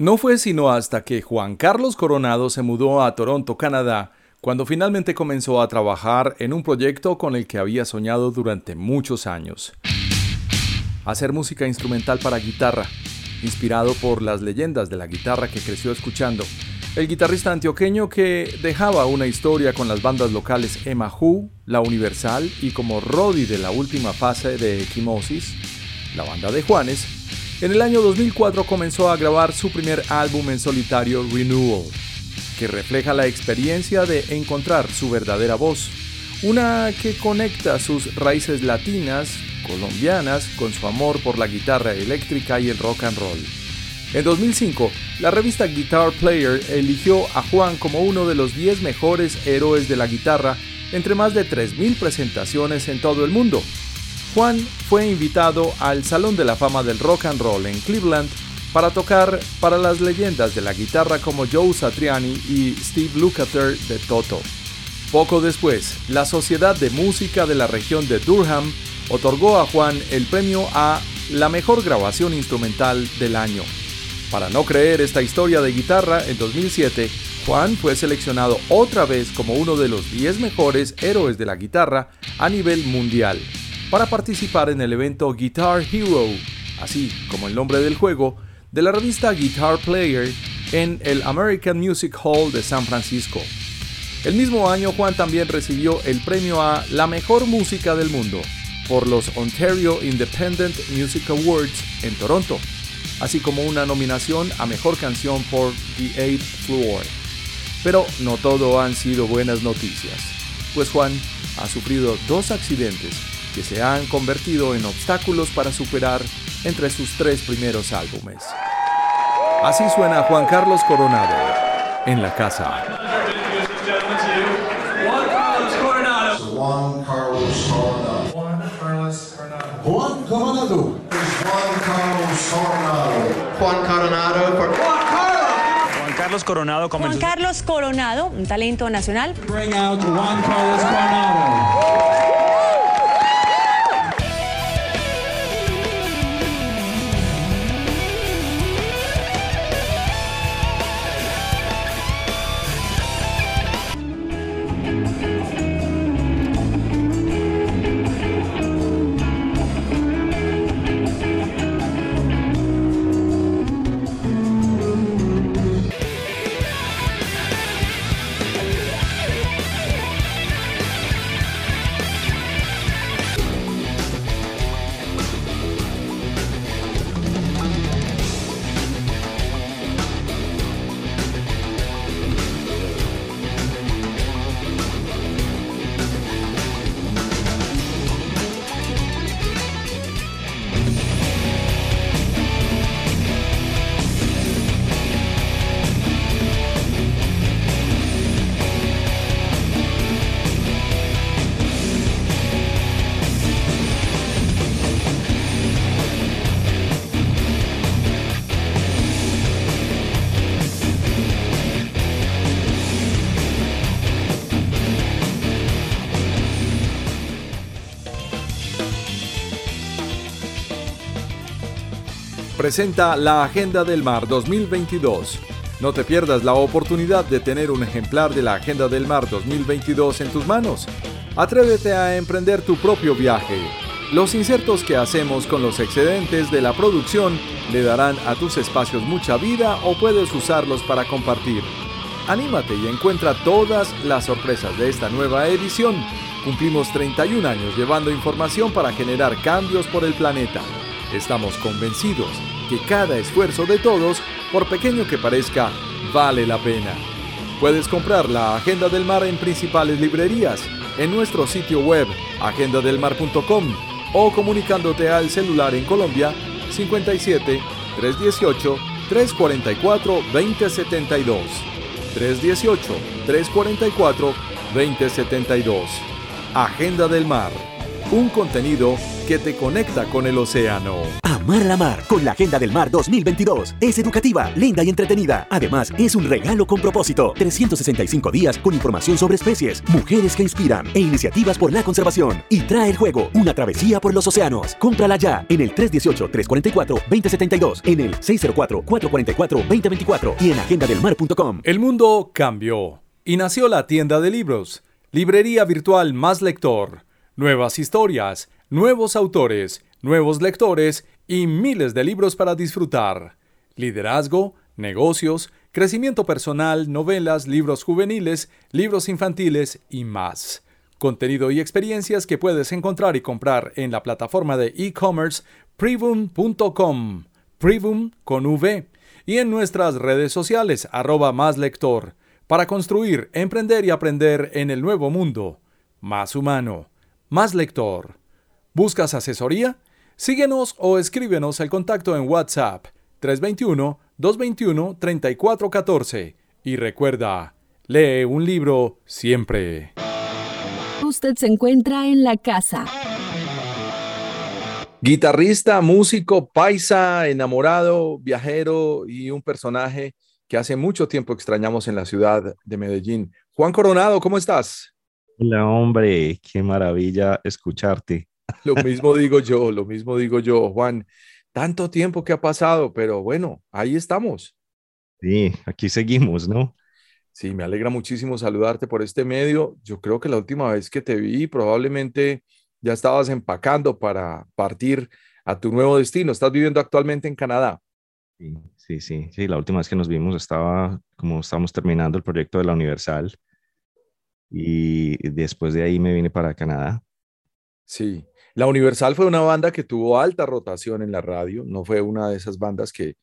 No fue sino hasta que Juan Carlos Coronado se mudó a Toronto, Canadá, cuando finalmente comenzó a trabajar en un proyecto con el que había soñado durante muchos años. Hacer música instrumental para guitarra, inspirado por las leyendas de la guitarra que creció escuchando. El guitarrista antioqueño que dejaba una historia con las bandas locales Emma Who, La Universal y como Roddy de la última fase de Equimosis, la banda de Juanes, en el año 2004 comenzó a grabar su primer álbum en solitario Renewal, que refleja la experiencia de encontrar su verdadera voz, una que conecta sus raíces latinas colombianas con su amor por la guitarra eléctrica y el rock and roll. En 2005, la revista Guitar Player eligió a Juan como uno de los 10 mejores héroes de la guitarra entre más de 3.000 presentaciones en todo el mundo. Juan fue invitado al Salón de la Fama del Rock and Roll en Cleveland para tocar para las leyendas de la guitarra como Joe Satriani y Steve Lukather de Toto. Poco después, la Sociedad de Música de la región de Durham otorgó a Juan el premio a la mejor grabación instrumental del año. Para no creer esta historia de guitarra, en 2007, Juan fue seleccionado otra vez como uno de los 10 mejores héroes de la guitarra a nivel mundial, para participar en el evento Guitar Hero, así como el nombre del juego, de la revista Guitar Player en el American Music Hall de San Francisco. El mismo año Juan también recibió el premio a la mejor música del mundo por los Ontario Independent Music Awards en Toronto, así como una nominación a Mejor Canción por The Eighth Floor. Pero no todo han sido buenas noticias, pues Juan ha sufrido dos accidentes que se han convertido en obstáculos para superar entre sus tres primeros álbumes. Así suena Juan Carlos Coronado en la casa. Juan Carlos Coronado. Juan Coronado. Juan Carlos Coronado. Juan Coronado for Juan Carlos. Juan Carlos Coronado Juan comenzó. Carlos Coronado, un talento nacional. Bring out Juan Carlos Coronado. Presenta la Agenda del Mar 2022. No te pierdas la oportunidad de tener un ejemplar de la Agenda del Mar 2022 en tus manos. Atrévete a emprender tu propio viaje. Los insertos que hacemos con los excedentes de la producción le darán a tus espacios mucha vida o puedes usarlos para compartir. Anímate y encuentra todas las sorpresas de esta nueva edición. Cumplimos 31 años llevando información para generar cambios por el planeta. Estamos convencidos que cada esfuerzo de todos, por pequeño que parezca, vale la pena. Puedes comprar la Agenda del Mar en principales librerías, en nuestro sitio web agendadelmar.com o comunicándote al celular en Colombia 57 318 344 2072. 318 344 2072. Agenda del Mar. Un contenido que te conecta con el océano. Amar la Mar con la Agenda del Mar 2022. Es educativa, linda y entretenida. Además, es un regalo con propósito. 365 días con información sobre especies, mujeres que inspiran e iniciativas por la conservación. Y trae el juego, una travesía por los océanos. Cómprala ya en el 318-344-2072, en el 604-444-2024 y en agendadelmar.com. El mundo cambió y nació la tienda de libros. Librería virtual más lector. Nuevas historias, nuevos autores, nuevos lectores y miles de libros para disfrutar. Liderazgo, negocios, crecimiento personal, novelas, libros juveniles, libros infantiles y más. Contenido y experiencias que puedes encontrar y comprar en la plataforma de e-commerce privum.com, privum con V, y en nuestras redes sociales arroba más lector, para construir, emprender y aprender en el nuevo mundo, más humano, más lector. ¿Buscas asesoría? Síguenos o escríbenos el contacto en WhatsApp 321-221-3414 y recuerda, lee un libro siempre. Usted se encuentra en la casa. Guitarrista, músico, paisa, enamorado, viajero y un personaje que hace mucho tiempo extrañamos en la ciudad de Medellín. Juan Coronado, ¿cómo estás? Hola, hombre, qué maravilla escucharte. Lo mismo digo yo, lo mismo digo yo, Juan. Tanto tiempo que ha pasado, pero bueno, ahí estamos. Sí, aquí seguimos, ¿no? Sí, me alegra muchísimo saludarte por este medio. Yo creo que la última vez que te vi probablemente ya estabas empacando para partir a tu nuevo destino. Estás viviendo actualmente en Canadá. Sí, sí, sí, sí. La última vez que nos vimos estaba como estamos terminando el proyecto de la Universal y después de ahí me vine para Canadá. Sí, la Universal fue una banda que tuvo alta rotación en la radio, no fue una de esas bandas que,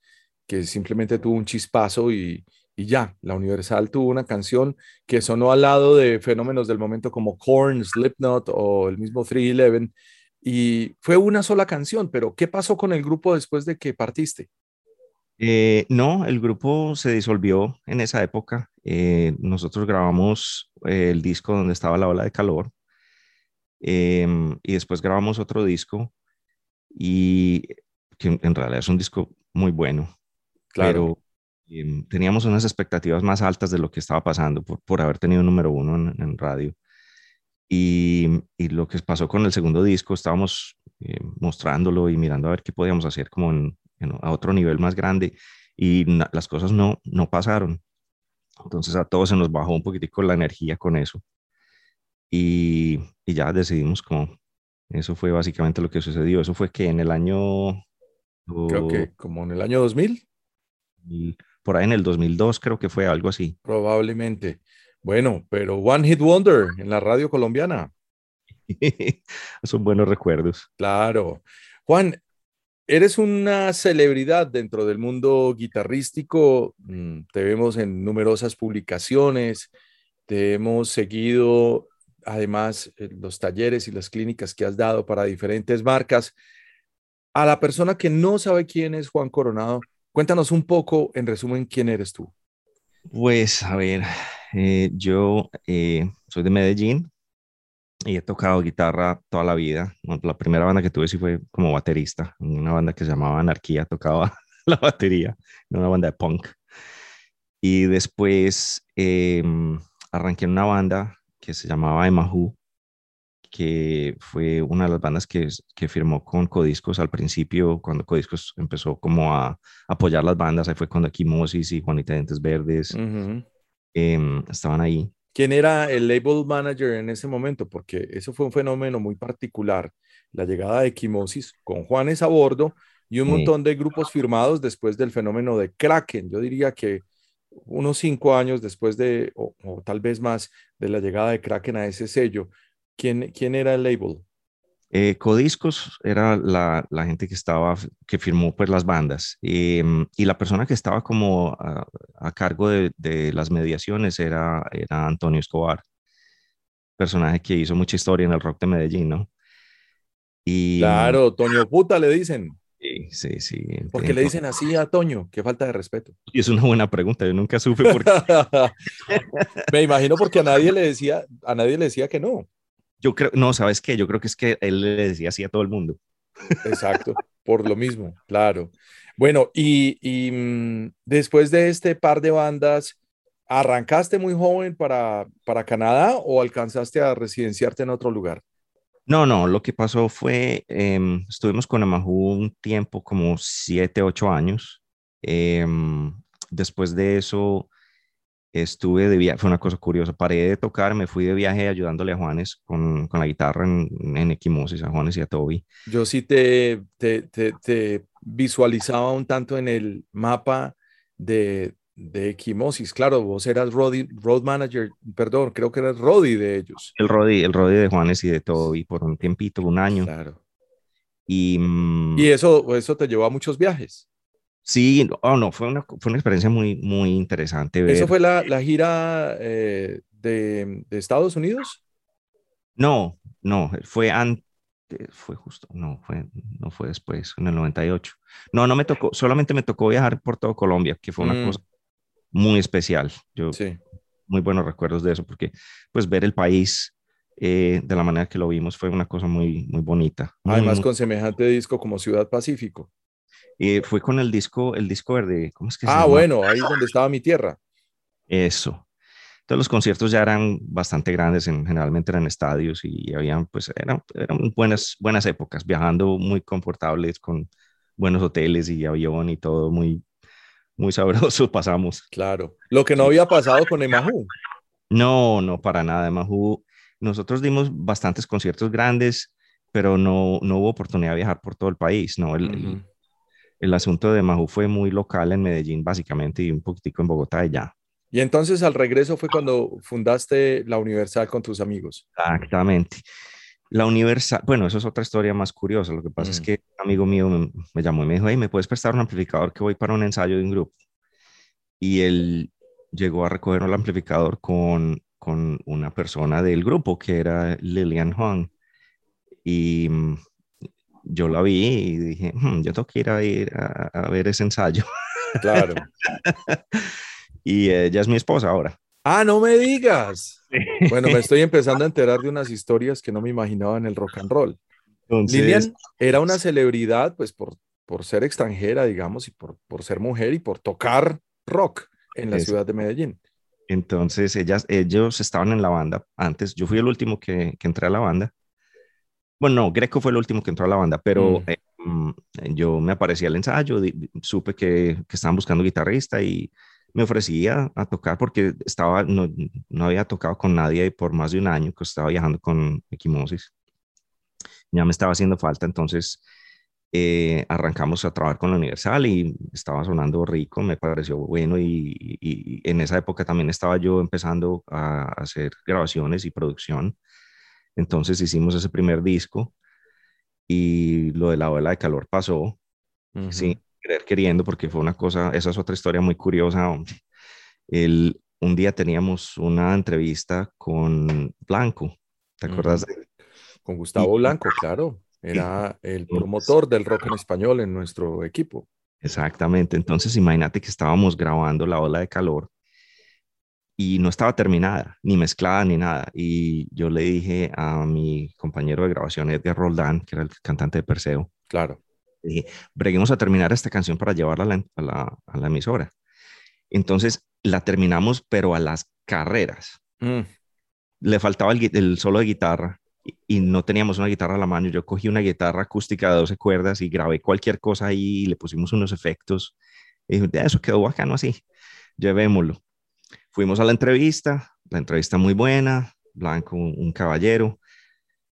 simplemente tuvo un chispazo y, y ya. La Universal tuvo una canción que sonó al lado de fenómenos del momento como Korn, Slipknot o el mismo 311 y fue una sola canción, pero ¿qué pasó con el grupo después de que partiste? Eh, no, el grupo se disolvió en esa época. Eh, nosotros grabamos eh, el disco donde estaba la ola de calor em, y después grabamos otro disco y que en realidad es un disco muy bueno, Claro. pero em, teníamos unas expectativas más altas de lo que estaba pasando por, por haber tenido número uno en, en radio. Y, y lo que pasó con el segundo disco, estábamos eh, mostrándolo y mirando a ver qué podíamos hacer como en- en- a otro nivel más grande y na- las cosas no, no pasaron. Entonces a todos se nos bajó un poquitico la energía con eso. Y, y ya decidimos como, eso fue básicamente lo que sucedió. Eso fue que en el año, Creo que como en el año 2000, y por ahí en el 2002 creo que fue algo así. probablemente. Bueno, pero One Hit Wonder en la radio colombiana. Son buenos recuerdos. Claro. Juan, eres una celebridad dentro del mundo guitarrístico. mm, Te vemos en numerosas publicaciones, te hemos seguido, además, en los talleres y las clínicas que has dado para diferentes marcas. A la persona que no sabe quién es Juan Coronado, cuéntanos un poco, en resumen, quién eres tú. Pues a ver, eh, yo eh, soy de Medellín y he tocado guitarra toda la vida. La primera banda que tuve sí fue como baterista, en una banda que se llamaba Anarquía, tocaba la batería, era una banda de punk. Y después em, arranqué en una banda que se llamaba Emahu, que fue una de las bandas que, que firmó con Codiscos al principio, cuando Codiscos empezó como a apoyar las bandas, ahí fue cuando Equimosis y Juanita de Dientes Verdes Ujú. em, estaban ahí. ¿Quién era el label manager en ese momento? Porque eso fue un fenómeno muy particular, la llegada de Equimosis con Juanes a bordo y un Sí. montón de grupos firmados después del fenómeno de Kraken. Yo diría que unos cinco años después de, o, o tal vez más, de la llegada de Kraken a ese sello, ¿quién, quién era el label? Eh, Codiscos era la, la gente que estaba, que firmó pues las bandas em, y la persona que estaba como a, a cargo de, de las mediaciones era, era Antonio Escobar, personaje que hizo mucha historia en el rock de Medellín, ¿no? Y, Claro, Toño Puta le dicen. Sí, sí. ¿Por qué le dicen así a Toño? Qué falta de respeto. Y es una buena pregunta, yo nunca supe por qué. Me imagino porque a nadie le decía, a nadie le decía que no. Yo creo, no, ¿sabes qué? Yo creo que es que él le decía así a todo el mundo. Exacto, por lo mismo, claro. Bueno, y, y, mm, después de este par de bandas, ¿arrancaste muy joven para, para Canadá o alcanzaste a residenciarte en otro lugar? No, no, lo que pasó fue, em, estuvimos con Amahu un tiempo, como siete, ocho años. Em, después de eso, estuve de viaje, fue una cosa curiosa, paré de tocar, me fui de viaje ayudándole a Juanes con, con la guitarra en, en Equimosis, a Juanes y a Toby. Yo sí te, te, te, te visualizaba un tanto en el mapa de, de Equimosis. Claro, vos eras roadie- road manager, perdón, creo que eras Roddy de ellos. El Rodi, el Rodi de Juanes y de Toby por un tiempito, un año. Claro. Y, mm, Y eso, eso te llevó a muchos viajes. sí, oh, no, fue una, fue una experiencia muy, muy interesante ver. ¿Eso fue la, la gira eh, de, de Estados Unidos? No, no, fue antes, fue justo, no, fue, no fue después, en el 98. No, no me tocó, solamente me tocó viajar por todo Colombia, que fue una Mm. cosa muy especial. Yo, Sí. muy buenos recuerdos de eso, porque pues ver el país eh, de la manera que lo vimos fue una cosa muy, muy bonita. Muy, Además, con semejante disco como Ciudad Pacífico. eh, fue con el disco, el disco verde, ¿cómo es que se Ah, llama? bueno, ahí donde estaba mi tierra. Eso. Entonces los conciertos ya eran bastante grandes, en, generalmente eran estadios y habían, pues, eran, eran buenas, buenas épocas, viajando muy confortables con buenos hoteles y avión y todo, muy, muy sabroso pasamos. Claro. Lo que no había pasado con Emahu. No, no, para nada. Mahu, nosotros dimos bastantes conciertos grandes, pero no, no hubo oportunidad de viajar por todo el país, ¿no? El, el- asunto de Mahu fue muy local en Medellín, básicamente, y un poquitico en Bogotá y ya. Y entonces al regreso fue cuando fundaste la Universal con tus amigos. Exactamente. La Universal, bueno, eso es otra historia más curiosa. Lo que pasa es Mm. que un amigo mío me, me llamó y me dijo, hey, ¿me puedes prestar un amplificador que voy para un ensayo de un grupo? Y él llegó a recoger el amplificador con, con una persona del grupo que era Lilian Huang. Y mm, yo la vi y dije, "Hmm, yo tengo que ir a, ir a, a ver ese ensayo. Claro. y ella es mi esposa ahora. Ah, no me digas. Bueno, me estoy empezando a enterar de unas historias que no me imaginaba en el rock and roll. Entonces, Lilian era una celebridad, pues por, por ser extranjera, digamos, y por, por ser mujer y por tocar rock en la ciudad de Medellín. Entonces ellas, ellos estaban en la banda antes. Yo fui el último que, que entré a la banda. Bueno, no, Greco fue el último que entró a la banda, pero Mm. eh, mm, yo me aparecía al ensayo, di- supe que, que estaban buscando guitarrista y me ofrecía a tocar porque estaba, no, no había tocado con nadie por más de un año, que estaba viajando con Equimosis. Ya me estaba haciendo falta, entonces eh, arrancamos a trabajar con la Universal y estaba sonando rico, me pareció bueno y, en esa época también estaba yo empezando a hacer grabaciones y producción. Entonces hicimos ese primer disco y lo de la ola de calor pasó, sin querer queriendo, porque fue una cosa, esa es otra historia muy curiosa. El, un día teníamos una entrevista con Blanco, ¿te acuerdas? él? Con Gustavo Y- Blanco, claro. Era el promotor del rock en español en nuestro equipo. Exactamente. Entonces, imagínate que estábamos grabando la ola de calor y no estaba terminada, ni mezclada, ni nada. Y yo le dije a mi compañero de grabación, Edgar Roldán, que era el cantante de Perseo, Claro. Dije, breguemos a terminar esta canción para llevarla a la, a la, a la emisora. Entonces, la terminamos, pero a las carreras. Mm, Le faltaba el, solo de guitarra y, y no teníamos una guitarra a la mano. Yo cogí una guitarra acústica de 12 cuerdas y grabé cualquier cosa ahí y le pusimos unos efectos. Y dije, "Ya, eso quedó bacano así, llevémoslo. Fuimos a la entrevista, la entrevista muy buena, Blanco, un caballero,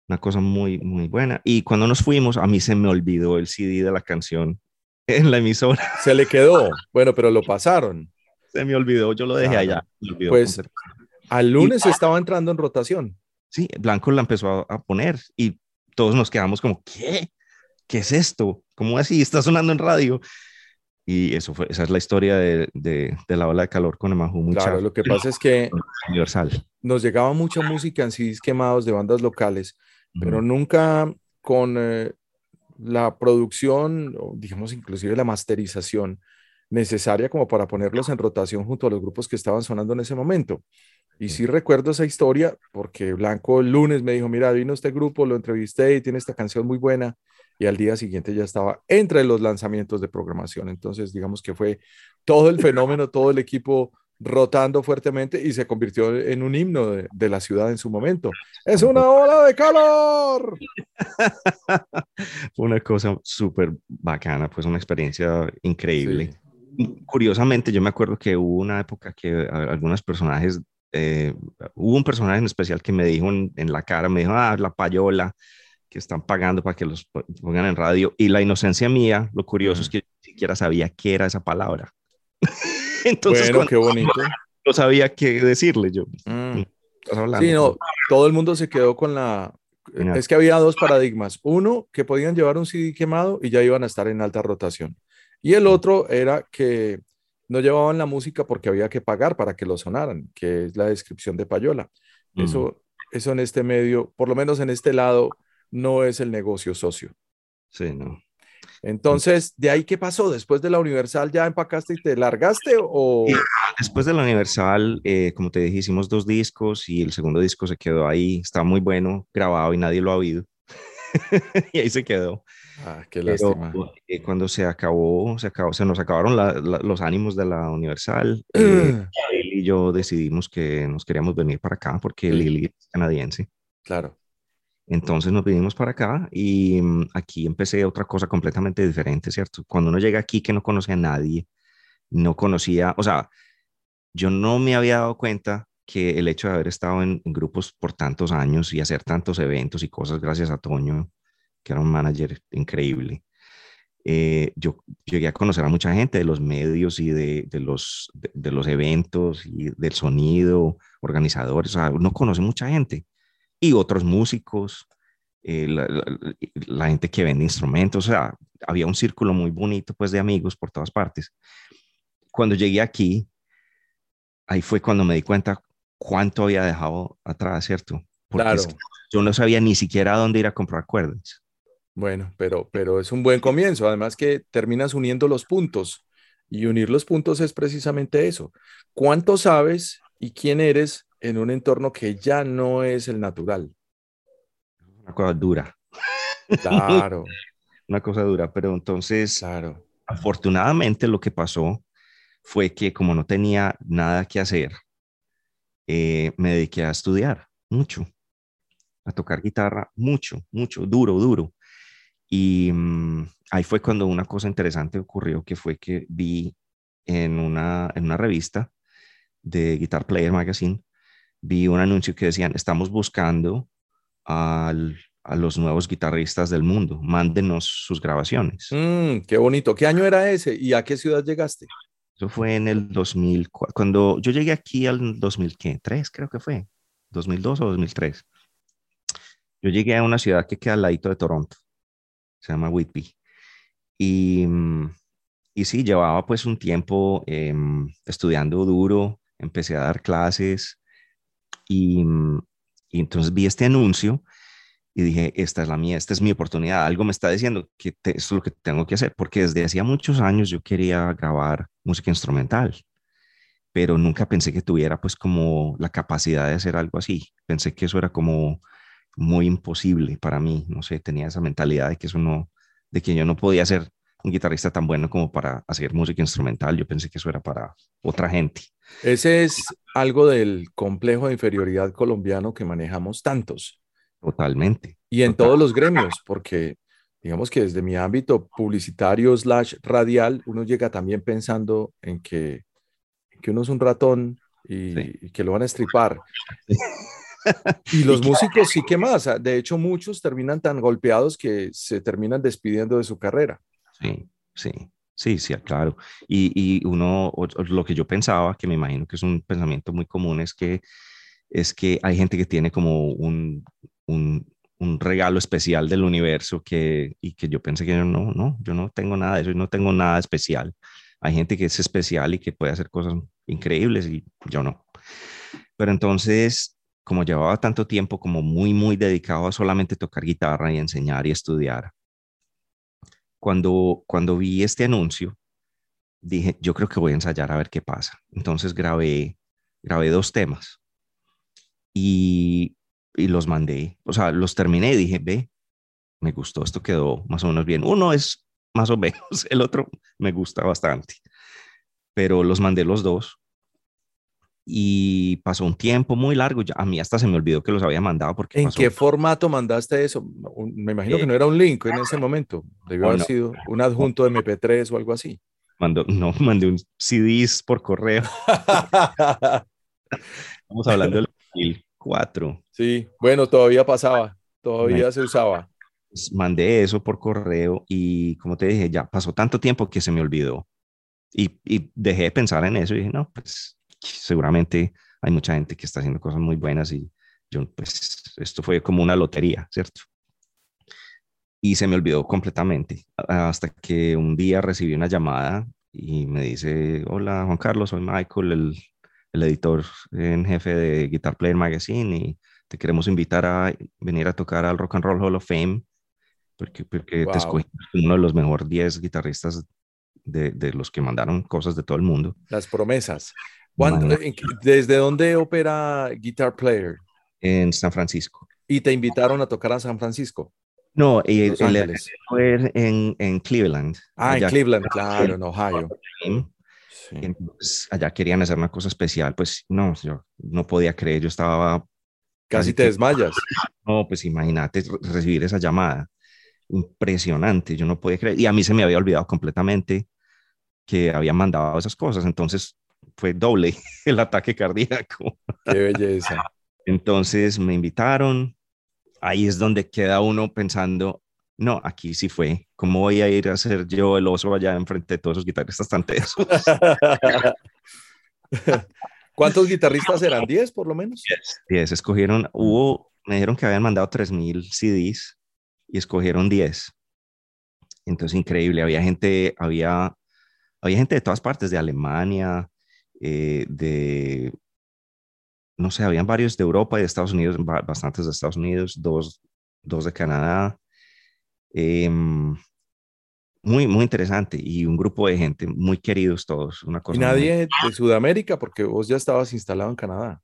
una cosa muy, muy buena. Y cuando nos fuimos, a mí se me olvidó el CD de la canción en la emisora. Se le quedó. Bueno, pero lo pasaron. Se me olvidó, yo lo dejé allá. Pues al lunes estaba entrando en rotación. Sí, Blanco la empezó a, a poner y todos nos quedamos como, ¿qué? ¿Qué es esto? ¿Cómo así? Está sonando en radio. Y eso fue, esa es la historia de, de, de la ola de calor con Emahu Claro, lo que pasa es que universal. nos llegaba mucha música en CDs quemados de bandas locales, pero nunca con eh, la producción, o digamos inclusive la masterización necesaria como para ponerlos en rotación junto a los grupos que estaban sonando en ese momento. Y sí recuerdo esa historia porque Blanco el lunes me dijo, mira, vino este grupo, lo entrevisté y tiene esta canción muy buena. Y al día siguiente ya estaba entre los lanzamientos de programación. Entonces, digamos que fue todo el fenómeno, todo el equipo rotando fuertemente y se convirtió en un himno de, de la ciudad en su momento. Es una ola de calor. Una cosa súper bacana, pues una experiencia increíble. Sí. Curiosamente, yo me acuerdo que hubo una época que a- algunos personajes, eh, hubo un personaje en especial que me dijo en, en la cara, me dijo, ah, la payola, que están pagando para que los po- pongan en radio. Y la inocencia mía, lo curioso es que yo ni siquiera sabía qué era esa palabra. Entonces, bueno, qué bonito. no sabía qué decirle, yo, Mm. Sí, no, todo el mundo se quedó con la... Mira. Es que había dos paradigmas. Uno, que podían llevar un CD quemado y ya iban a estar en alta rotación. Y el otro era que no llevaban la música porque había que pagar para que lo sonaran, que es la descripción de Payola. Mm. Eso, eso en este medio, por lo menos en este lado, no es el negocio socio. Sí, no. Entonces, ¿de ahí qué pasó? Después de la Universal, ¿ya empacaste y te largaste o...? Después de la Universal, eh, como te dije, hicimos dos discos y el segundo disco se quedó ahí, está muy bueno, grabado y nadie lo ha oído. y ahí se quedó. Ah, qué Pero lástima. eh, cuando se acabó, se acabó, se nos acabaron la- la- los ánimos de la Universal. eh, Lili y yo decidimos que nos queríamos venir para acá porque. Lili es canadiense. Claro. Entonces nos vinimos para acá y mm, aquí empecé otra cosa completamente diferente, ¿cierto? Cuando uno llega aquí que no conoce a nadie, no conocía, o sea, yo no me había dado cuenta que el hecho de haber estado en, grupos por tantos años y hacer tantos eventos y cosas gracias a Toño, que era un manager increíble, eh, yo llegué a conocer a mucha gente de los medios y de, de los, de los eventos y del sonido, organizadores, o sea, uno conoce mucha gente y otros músicos, eh, la, la- la gente que vende instrumentos, o sea, había un círculo muy bonito pues de amigos por todas partes. Cuando llegué aquí, ahí fue cuando me di cuenta cuánto había dejado atrás, ¿cierto? Porque es Claro. que yo no sabía ni siquiera a dónde ir a comprar cuerdas. Bueno, pero, pero es un buen comienzo. Además que terminas uniendo los puntos y unir los puntos es precisamente eso. ¿Cuánto sabes y quién eres en un entorno que ya no es el natural? Una cosa dura, Claro, una cosa dura, pero entonces, claro. afortunadamente lo que pasó fue que como no tenía nada que hacer, eh, me dediqué a estudiar mucho, a tocar guitarra mucho, mucho, duro, duro. Y mm, ahí fue cuando una cosa interesante ocurrió, que fue que vi en una, en una revista de Guitar Player Magazine, vi un anuncio que decían, estamos buscando al- a los nuevos guitarristas del mundo, mándenos sus grabaciones. Mm, qué bonito. ¿Qué año era ese y a qué ciudad llegaste? Eso fue en el 2004, cuando yo llegué aquí al 2003, creo que fue, 2002 o 2003. Yo llegué a una ciudad que queda al ladito de Toronto, se llama Whitby. Y, y sí, llevaba pues un tiempo em, estudiando duro, empecé a dar clases y, mm, y entonces vi este anuncio y dije, esta es la mía, esta es mi oportunidad, algo me está diciendo que te- esto es lo que tengo que hacer, porque desde hacía muchos años yo quería grabar música instrumental, pero nunca pensé que tuviera pues como la capacidad de hacer algo así. Pensé que eso era como muy imposible para mí, no sé, tenía esa mentalidad de que eso no, de que yo no podía ser un guitarrista tan bueno como para hacer música instrumental, yo pensé que eso era para otra gente. Ese es algo del complejo de inferioridad colombiano que manejamos tantos Totalmente. y en Total. todos los gremios, porque digamos que desde mi ámbito publicitario slash radial, uno llega también pensando en que, que uno es un ratón y, Sí. y que lo van a estripar. Y los músicos sí que más. De hecho, muchos terminan tan golpeados que se terminan despidiendo de su carrera. Sí, sí. Sí, sí, claro. Y, y uno, lo que yo pensaba, que me imagino que es un pensamiento muy común, es que, es que hay gente que tiene como un, un, un regalo especial del universo que, y que yo pensé que yo no, no, yo no tengo nada de eso, yo no tengo nada especial. Hay gente que es especial y que puede hacer cosas increíbles y yo no. Pero entonces, como llevaba tanto tiempo como muy, muy dedicado a solamente tocar guitarra y enseñar y estudiar, cuando, cuando vi este anuncio, dije, yo creo que voy a ensayar a ver qué pasa. Entonces grabé, grabé dos temas y, y los mandé, o sea, los terminé y dije, ve, me gustó, esto quedó más o menos bien. Uno es más o menos, el otro me gusta bastante, pero los mandé los dos y pasó un tiempo muy largo, ya, a mí hasta se me olvidó que los había mandado porque ¿En pasó- qué formato mandaste eso? Me imagino que Eh, no era un link en ese momento. Debió haber no. sido un adjunto de MP3 o algo así. mandó, no, mandé un CDs por correo, estamos hablando del 2004. Sí, bueno, todavía pasaba, todavía se usaba. Pues, mandé eso por correo y como te dije, ya pasó tanto tiempo que se me olvidó. Y, y dejé de pensar en eso y dije, no, pues seguramente hay mucha gente que está haciendo cosas muy buenas y yo, pues esto fue como una lotería, ¿cierto? Y se me olvidó completamente hasta que un día recibí una llamada y me dice, hola Juan Carlos, soy Michael, el, el editor en jefe de Guitar Player Magazine y te queremos invitar a venir a tocar al Rock and Roll Hall of Fame porque, porque Wow. te como uno de los mejores 10 guitarristas de, de los que mandaron cosas de todo el mundo. Las promesas. ¿Cuándo- Imagínate. en qué- ¿Desde dónde opera Guitar Player? en San Francisco. Y te invitaron a tocar a San Francisco. No, el, el Ángeles. fue en, en Cleveland. Ah, en Cleveland, claro, en Ohio. Sí. Entonces, allá querían hacer una cosa especial, pues no, yo no podía creer, yo estaba, Casi Así te desmayas. no, pues imagínate re- recibir esa llamada, impresionante, yo no podía creer, y a mí se me había olvidado completamente que habían mandado esas cosas, entonces fue doble el ataque cardíaco. Qué belleza. Entonces me invitaron, ahí es donde queda uno pensando, no, aquí sí fue, ¿cómo voy a ir a ser yo el oso allá enfrente de todos esos guitarristas tan tesos? ¿Cuántos guitarristas eran? ¿10 por lo menos? Diez, escogieron, hubo, me dijeron que habían mandado 3.000 CDs y escogieron 10. Entonces, increíble, había gente, había, había gente de todas partes, de Alemania, eh, de, no sé, habían varios de Europa y de Estados Unidos, ba- bastantes de Estados Unidos, dos, dos de Canadá. Em, muy, muy interesante y un grupo de gente muy queridos todos, una Y cosa muy- nadie de Sudamérica, porque vos ya estabas instalado en Canadá.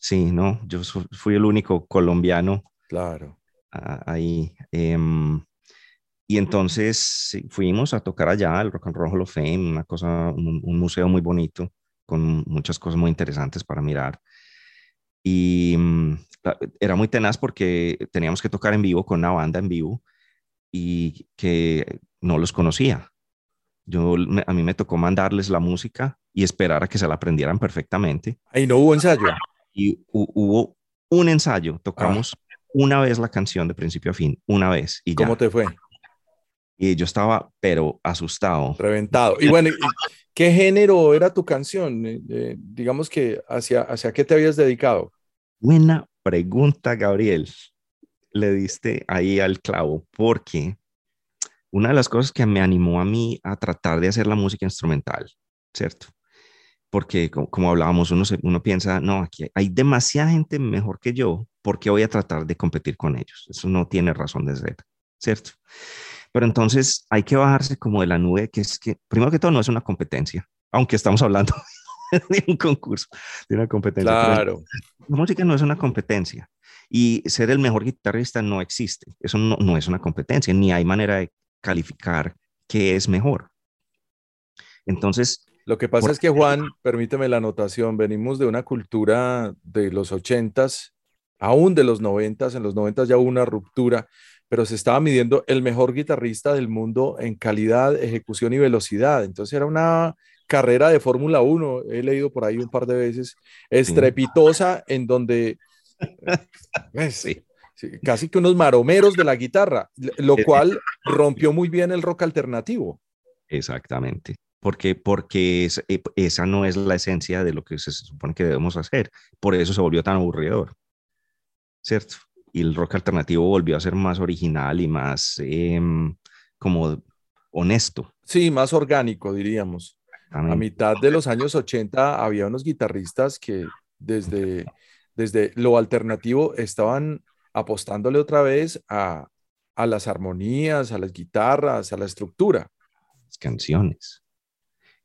Sí, no, yo fui el único colombiano Claro. ahí. em, y entonces fuimos a tocar allá el Rock and Roll Hall of Fame, una cosa, un, un museo muy bonito, con muchas cosas muy interesantes para mirar. Y mm, era muy tenaz porque teníamos que tocar en vivo con una banda en vivo y que no los conocía. Yo, a mí me tocó mandarles la música y esperar a que se la aprendieran perfectamente Ahí no hubo ensayo. y hu- hubo un ensayo, tocamos una vez la canción de principio a fin, una vez y ya. ¿Cómo te fue? Y yo estaba, pero asustado. Reventado. Y bueno, ¿y ¿qué género era tu canción? Eh, eh, digamos que hacia, hacia qué te habías dedicado. Buena pregunta, Gabriel. Le diste ahí al clavo, porque una de las cosas que me animó a mí a tratar de hacer la música instrumental, ¿cierto? Porque co- como, hablábamos, uno, uno piensa, no, aquí hay demasiada gente mejor que yo, ¿por qué voy a tratar de competir con ellos? Eso no tiene razón de ser, ¿cierto? Pero entonces hay que bajarse como de la nube, que es que, primero que todo, no es una competencia, aunque estamos hablando de un concurso, de una competencia. Claro. la música no es una competencia y ser el mejor guitarrista no existe. Eso no, no es una competencia, ni hay manera de calificar qué es mejor. Entonces, Lo que pasa Por- es que, Juan, permíteme la anotación, venimos de una cultura de los ochentas, aún de los noventas, en los noventas ya hubo una ruptura, pero se estaba midiendo el mejor guitarrista del mundo en calidad, ejecución y velocidad. Entonces era una carrera de Fórmula 1, he leído por ahí un par de veces, estrepitosa, en donde pues, Sí. casi que unos maromeros de la guitarra, lo cual rompió muy bien el rock alternativo. Exactamente. Porque, porque es- eh, esa no es la esencia de lo que se supone que debemos hacer. Por eso se volvió tan aburridor. ¿Cierto? Y el rock alternativo volvió a ser más original y más em, como honesto. Sí, más orgánico, diríamos. A mitad de los años 80 había unos guitarristas que desde, desde lo alternativo estaban apostándole otra vez a, a las armonías, a las guitarras, a la estructura. Las canciones.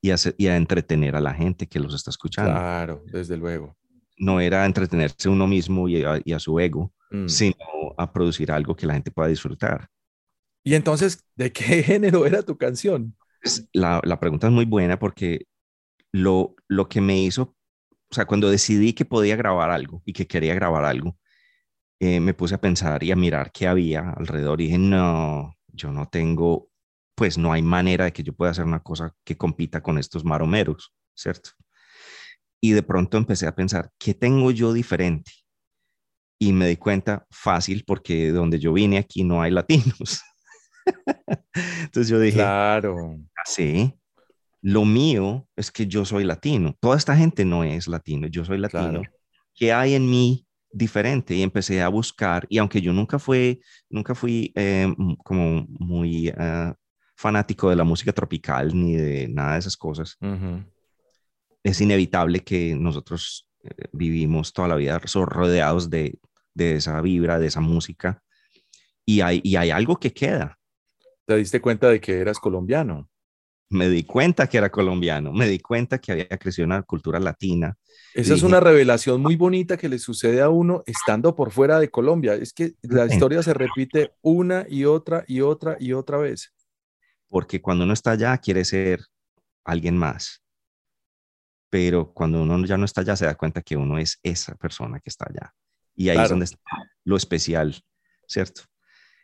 Y a, y a entretener a la gente que los está escuchando. Claro, desde luego. No era entretenerse uno mismo y a, y a su ego, Mm. sino a producir algo que la gente pueda disfrutar. Y entonces, ¿de qué género era tu canción? La, la pregunta es muy buena porque lo, lo que me hizo, o sea, cuando decidí que podía grabar algo y que quería grabar algo, eh, me puse a pensar y a mirar qué había alrededor y dije, no, yo no tengo, pues no hay manera de que yo pueda hacer una cosa que compita con estos maromeros, ¿cierto? Y de pronto empecé a pensar, ¿qué tengo yo diferente? Y me di cuenta fácil porque donde yo vine aquí no hay latinos. Entonces yo dije, Claro. Sí, lo mío es que yo soy latino. Toda esta gente no es latino, yo soy latino. Claro. ¿Qué hay en mí diferente? Y empecé a buscar, y aunque yo nunca fui, nunca fui eh, como muy eh, fanático de la música tropical ni de nada de esas cosas, es inevitable que nosotros eh, vivimos toda la vida rodeados de, de esa vibra, de esa música, y hay, y hay algo que queda. Te diste cuenta de que eras colombiano. Me di cuenta que era colombiano, me di cuenta que había crecido una cultura latina. Esa es una revelación muy bonita que le sucede a uno estando por fuera de Colombia. Es que la historia se repite una y otra y otra y otra vez. porque cuando uno está allá quiere ser alguien más, pero cuando uno ya no está allá se da cuenta que uno es esa persona que está allá. Y ahí es Claro. donde está lo especial, ¿cierto?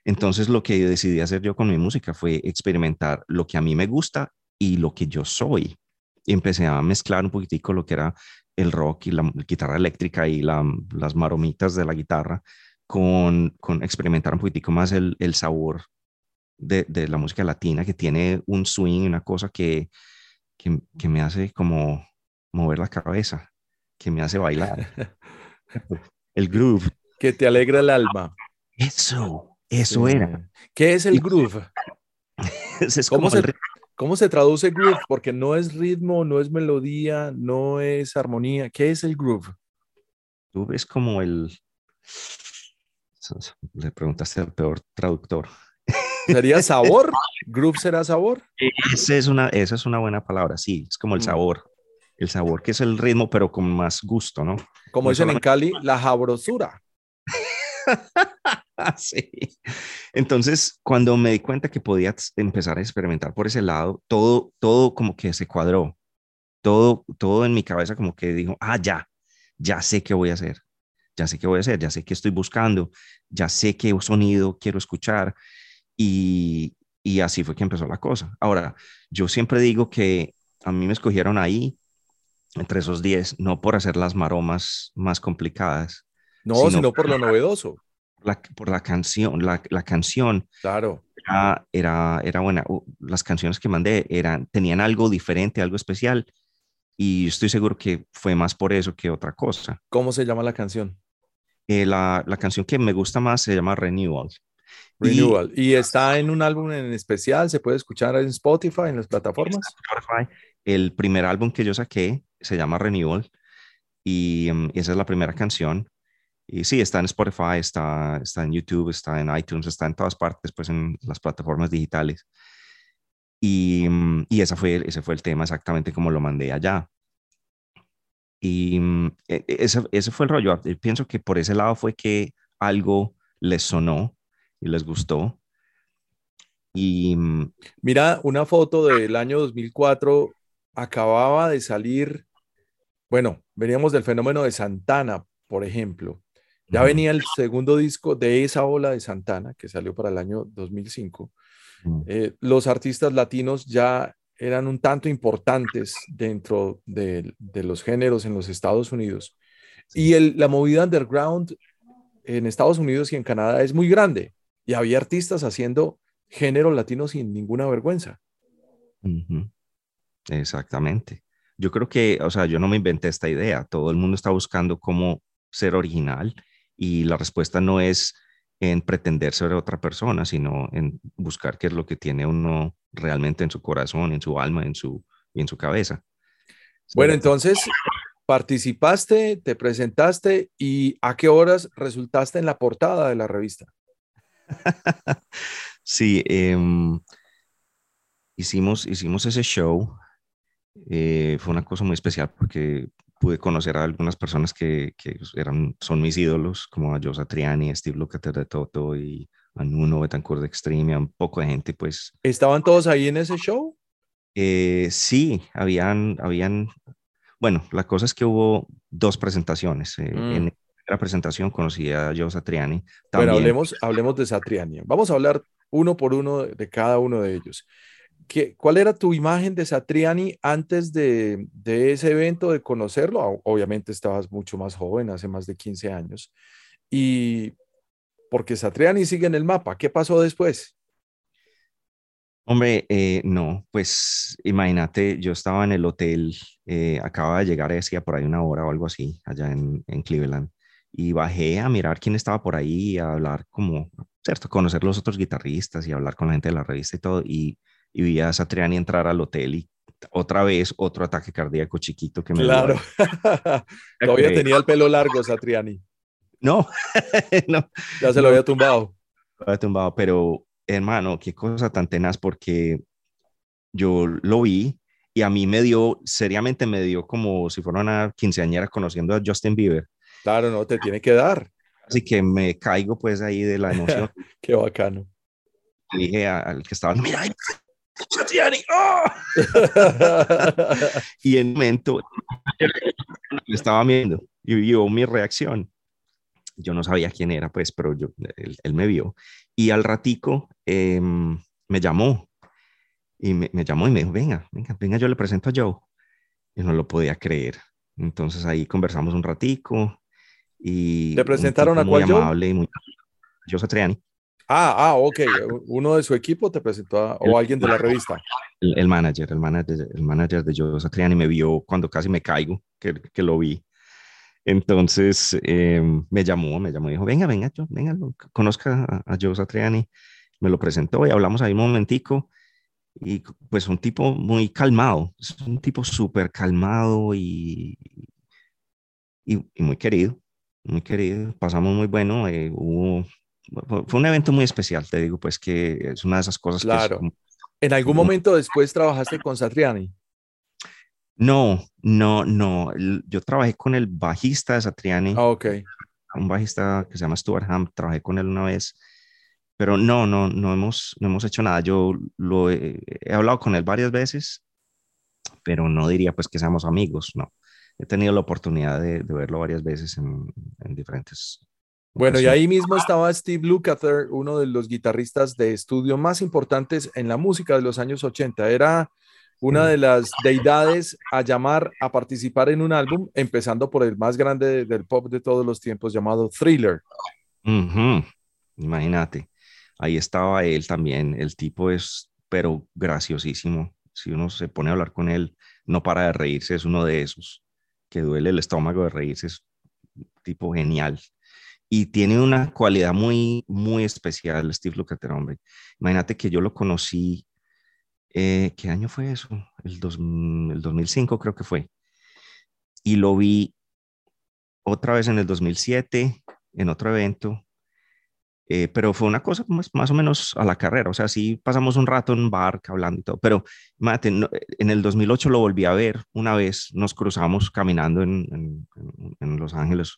Entonces lo que decidí hacer yo con mi música fue experimentar lo que a mí me gusta y lo que yo soy. Y empecé a mezclar un poquitico lo que era el rock y la guitarra eléctrica y la- las maromitas de la guitarra con, con experimentar un poquitico más el, el sabor de, de la música latina que tiene un swing, una cosa que, que, que me hace como mover la cabeza, que me hace bailar. El groove. Que te alegra el alma. Eso, eso Sí. era. ¿Qué es el groove? Es ¿Cómo se, el. ¿Cómo se traduce groove? Porque no es ritmo, no es melodía, no es armonía. ¿Qué es el groove? Groove es como el... Le preguntaste al peor traductor. ¿Sería sabor? ¿Groove será sabor? Esa es una, esa es una buena palabra, sí, es como el Mm. sabor. El sabor, que es el ritmo, pero con más gusto, ¿no? Como No dicen en Cali, la jabrosura. sí. Entonces, cuando me di cuenta que podía empezar a experimentar por ese lado, todo, todo como que se cuadró. Todo, todo en mi cabeza como que dijo, ah, ya, ya sé qué voy a hacer. Ya sé qué voy a hacer, ya sé qué estoy buscando, ya sé qué sonido quiero escuchar. Y, y así fue que empezó la cosa. Ahora, yo siempre digo que a mí me escogieron ahí entre esos 10, no por hacer las maromas más complicadas, No, Sino- sino por lo novedoso. la- por la canción, la, la canción Claro. era, era, era buena. Uh, Las canciones que mandé eran, tenían algo diferente, algo especial, y estoy seguro que fue más por eso que otra cosa. ¿Cómo se llama la canción? Eh, la, la canción que me gusta más se llama Renewal. Y- Renewal. Y, está en un álbum en especial, se puede escuchar en Spotify, en las plataformas. Spotify. El primer álbum que yo saqué se llama Renewal y mm, esa es la primera canción. Y sí, está en Spotify, está, está en YouTube, está en iTunes, está en todas partes, pues en las plataformas digitales. Y, mm, y esa fue, ese fue el tema exactamente como lo mandé allá. Y mm, e- e- ese, ese fue el rollo. Yo Pienso que por ese lado fue que algo les sonó y les gustó. Y Mira, una foto del año 2004 acababa de salir, bueno, veníamos del fenómeno de Santana, por ejemplo. Ya venía el segundo disco de esa ola de Santana, que salió para el año 2005. mm, Eh, los artistas latinos ya eran un tanto importantes dentro de, de los géneros en los Estados Unidos. Y el- la movida underground en Estados Unidos y en Canadá es muy grande. Y había artistas haciendo género latino sin ninguna vergüenza. Exactamente. Yo creo que, o sea, yo no me inventé esta idea. Todo el mundo está buscando cómo ser original y la respuesta no es en pretender ser otra persona, sino en buscar qué es lo que tiene uno realmente en su corazón, en su alma, en su, en su cabeza. Bueno, entonces participaste, te presentaste y a qué horas resultaste en la portada de la revista. Sí, em, hicimos, hicimos ese show. Eh, fue una cosa muy especial porque pude conocer a algunas personas que, que eran, son mis ídolos, como a Joe Satriani, a Steve Lukather de Toto y a Nuno Betancourt de Extreme, un poco de gente, pues ¿Estaban todos ahí en ese show? eh, sí, habían, habían, bueno, la cosa es que hubo dos presentaciones. eh, Mm. En la presentación conocí a Joe Satriani. Bueno, También, hablemos, hablemos de Satriani. Vamos a hablar uno por uno de cada uno de ellos. ¿Qué, ¿Cuál era tu imagen de Satriani antes de, de ese evento, de conocerlo? Obviamente estabas mucho más joven, hace más de 15 años. Y porque Satriani sigue en el mapa, ¿qué pasó después? Hombre, eh, no, pues imagínate, yo estaba en el hotel, eh, acababa de llegar, decía por ahí una hora o algo así, allá en, en Cleveland, y bajé a mirar quién estaba por ahí, a hablar como, ¿cierto? Conocer los otros guitarristas y hablar con la gente de la revista y todo, y, y vi a Satriani entrar al hotel y otra vez otro ataque cardíaco chiquito que me Claro. Todavía tenía el pelo largo, Satriani. No, no, Ya se lo había tumbado. lo había tumbado, pero hermano, qué cosa tan tenaz porque yo lo vi y a mí me dio, seriamente me dio como si fuera una quinceañera conociendo a Justin Bieber. Claro, no, te tiene que dar. Así que me caigo pues ahí de la emoción. Qué bacano. Le dije al que estaba, mira, ay, Satriani, ¡ah!". y en un momento me estaba viendo y vio mi reacción. Yo no sabía quién era, pues, pero yo, él, él me vio. Y al ratico em, me llamó y me, me llamó y me dijo, venga, venga, venga, yo le presento a Joe. Y no lo podía creer. Entonces ahí conversamos un ratico y... ¿Te un presentaron a cuál muy Joe? amable y muy... Joe Satriani, Ah, ah, ok. Uno de su equipo te presentó a- o alguien de la revista. el, el manager, el manager, el manager de Joe Satriani me vio cuando casi me caigo, que, que lo vi. Entonces eh, me llamó, me llamó y dijo, venga, venga, yo, venga, conozca a, a Joe Satriani. Me lo presentó y hablamos ahí un momentico. Y pues un tipo muy calmado, es un tipo súper calmado y, y, y muy querido, muy querido. Pasamos muy bueno, eh, hubo, fue- un evento muy especial, te digo, pues que es una de esas cosas que Claro. como- ¿En algún momento después trabajaste con Satriani? No, no, no. Yo trabajé con el bajista de Satriani, Ah, ok. un bajista que se llama Stuart Ham, trabajé con él una vez, pero no, no, no hemos, no hemos hecho nada. Yo lo he, he hablado con él varias veces, pero no diría pues que seamos amigos, no. He tenido la oportunidad de, de verlo varias veces en, en diferentes. Bueno, y ahí mismo estaba Steve Lukather, uno de los guitarristas de estudio más importantes en la música de los años 80. Era una de las deidades a llamar a participar en un álbum, empezando por el más grande de- del pop de todos los tiempos, llamado Thriller. Imagínate, ahí estaba él también. El tipo es, pero graciosísimo. Si uno se pone a hablar con él, no para de reírse, es uno de esos que duele el estómago de reírse, es un tipo genial. Y tiene una cualidad muy, muy especial, Steve Lukather, hombre. Imagínate que yo lo conocí, eh, ¿qué año fue eso? El, dos- el 2005 creo que fue. Y lo vi otra vez en el 2007, en otro evento, eh, pero fue una cosa más, más o menos a la carrera, o sea, sí pasamos un rato en un bar hablando y todo, pero imagínate, no- en el 2008 lo volví a ver una vez, nos cruzamos caminando en- en- en Los Ángeles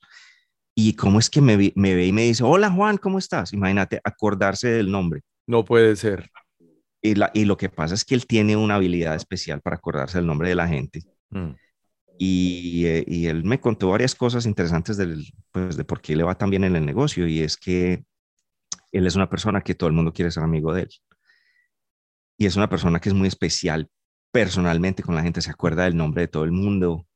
y cómo es que me, vi- me ve y me dice, hola Juan, ¿cómo estás? Imagínate acordarse del nombre. No puede ser. Y, la, y lo que pasa es que él tiene una habilidad especial para acordarse del nombre de la gente. Mm. Y, eh, y él me contó varias cosas interesantes del, pues, de por qué le va tan bien en el negocio. Y es que él es una persona que todo el mundo quiere ser amigo de él. Y es una persona que es muy especial personalmente con la gente. Se acuerda del nombre de todo el mundo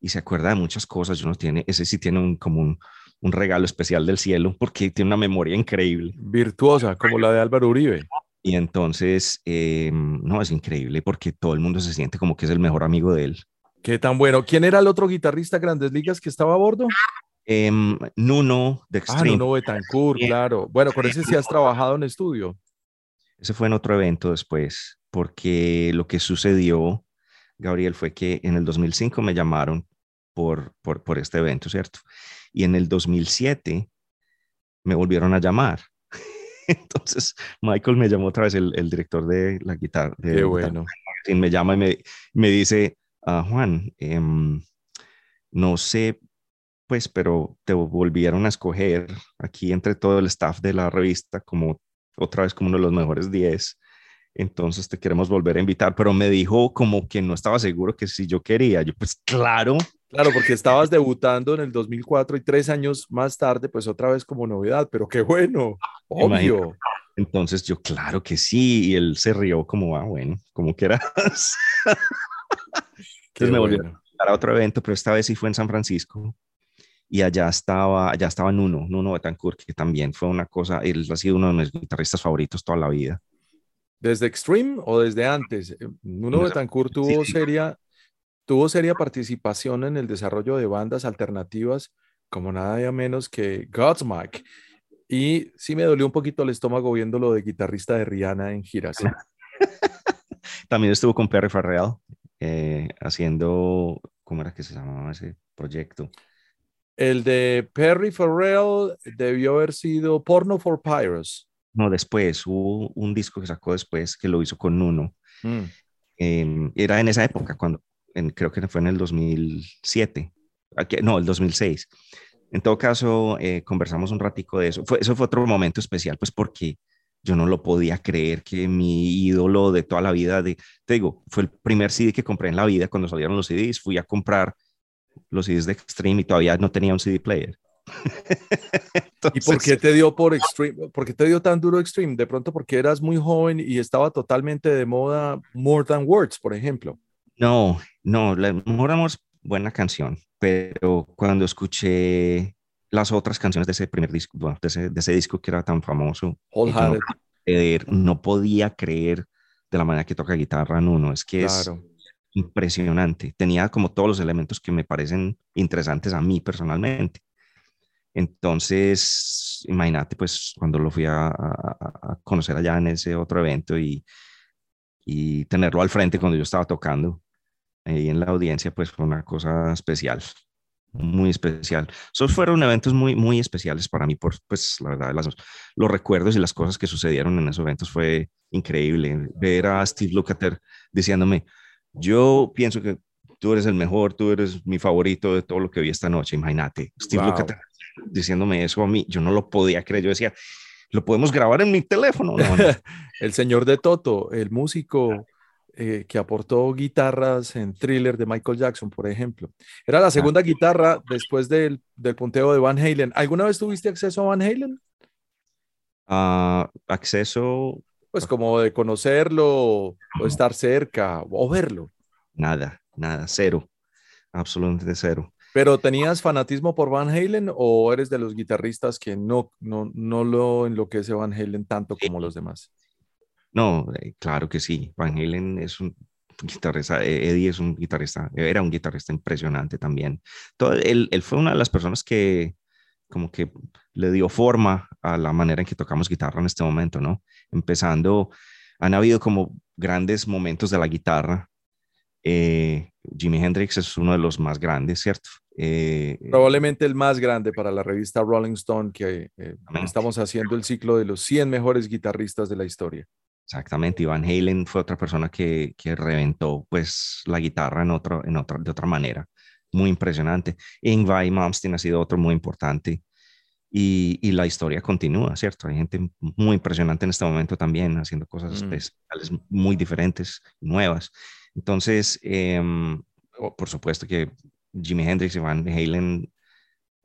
y se acuerda de muchas cosas. Yo no tiene, ese sí tiene un, como un, un regalo especial del cielo porque tiene una memoria increíble. Virtuosa, como la de Álvaro Uribe. Y entonces, eh, no, es increíble porque todo el mundo se siente como que es el mejor amigo de él. Qué tan bueno. ¿Quién era el otro guitarrista Grandes Ligas que estaba a bordo? Em, Nuno de Ah, Extreme. Nuno Betancourt, claro. Bueno, con ese sí has trabajado en estudio. Ese fue en otro evento después, porque lo que sucedió, Gabriel, fue que en el 2005 me llamaron por, por, por este evento, ¿cierto? Y en el 2007 me volvieron a llamar. Entonces, Michael me llamó otra vez, el, el director de la guitarra. de Qué Guitar bueno. Magazine, me llama y me, me dice, "Ah, Juan, em, no sé, pues, pero te volvieron a escoger aquí entre todo el staff de la revista como otra vez como uno de los mejores 10. Entonces te queremos volver a invitar, pero me dijo como que no estaba seguro que si yo quería. Yo, pues claro, Claro, porque estabas debutando en el 2004 y tres años más tarde, pues otra vez como novedad, pero qué bueno, Imagínate. obvio. Entonces yo, claro que sí, y él se rió como, ah, bueno, como que era Qué me volvió- bueno. para otro evento, pero esta vez sí fue en San Francisco. Y allá estaba, allá estaba Nuno, Nuno Betancourt, que también fue una cosa, él ha sido uno de mis guitarristas favoritos toda la vida. ¿Desde Extreme o desde antes? Eh, Nuno Desde- Betancourt sí, tuvo sí. seria, tuvo seria participación en el desarrollo de bandas alternativas como nada menos que Godsmack. Y sí me dolió un poquito el estómago viéndolo de guitarrista de Rihanna en giras. También estuvo con Perry Farrell eh, haciendo, ¿cómo era que se llamaba ese proyecto? El de Perry Farrell debió haber sido Porno for Pyros. No, después, hubo un disco que sacó después que lo hizo con Nuno. Mm. Eh, era en esa época, cuando en- creo que fue en el 2007, Aquí- no, el 2006. En todo caso, eh, conversamos un ratico de eso. Fue, eso fue otro momento especial, pues porque yo no lo podía creer que mi ídolo de toda la vida, de, te digo, fue el primer CD que compré en la vida cuando salieron los CDs. Fui a comprar los CDs de Extreme y todavía no tenía un CD player. ¿Y por qué te dio por Extreme? ¿Por qué te dio tan duro Extreme? De pronto porque eras muy joven y estaba totalmente de moda More Than Words, por ejemplo. No, no, More Amor es buena canción, pero cuando escuché las otras canciones de ese primer disco, bueno, de ese, de ese disco que era tan famoso, yo no, podía creer de la manera que toca guitarra Nuno, es que es impresionante. Tenía como todos los elementos que me parecen interesantes a mí personalmente. Entonces, imagínate, pues cuando lo fui a, a- a conocer allá en ese otro evento y, y tenerlo al frente cuando yo estaba tocando ahí en la audiencia, pues fue una cosa especial, muy especial. Esos fueron eventos muy, muy especiales para mí, por, pues la verdad, las- los recuerdos y las cosas que sucedieron en esos eventos fue increíble. Ver a Steve Lukather diciéndome, yo pienso que tú eres el mejor, tú eres mi favorito de todo lo que vi esta noche, imagínate. Steve Wow. Lukather diciéndome eso a mí, yo no lo podía creer, yo decía, ¿lo podemos grabar en mi teléfono? No, no. El señor de Toto, el músico eh, que aportó guitarras en Thriller de Michael Jackson, por ejemplo. Era la segunda guitarra después del, del punteo de Van Halen. ¿Alguna vez tuviste acceso a Van Halen? Ah, acceso, Pues como de conocerlo o estar cerca o verlo. nada, nada, cero, absolutamente cero. ¿Pero tenías fanatismo por Van Halen o eres de los guitarristas que no, no, no lo enloquece Van Halen tanto como los demás? No, eh, claro que sí. Van Halen es un guitarrista, eh, Eddie es un guitarrista, era un guitarrista impresionante también. Todo, él, él fue una de las personas que como que le dio forma a la manera en que tocamos guitarra en este momento, ¿no? Empezando, han habido como grandes momentos de la guitarra. Eh, Jimi Hendrix es uno de los más grandes, ¿cierto? Eh, Probablemente el más grande para la revista Rolling Stone, que eh, estamos haciendo el ciclo de los 100 mejores guitarristas de la historia. Exactamente, Van Halen fue otra persona que, que reventó pues la guitarra en otro, en otra, de otra manera, muy impresionante. Ingvar Malmsteen ha sido otro muy importante y, y la historia continúa, ¿cierto? Hay gente muy impresionante en este momento también haciendo cosas Mm. especiales muy diferentes, nuevas. Entonces, em, por supuesto que Jimi Hendrix y Van Halen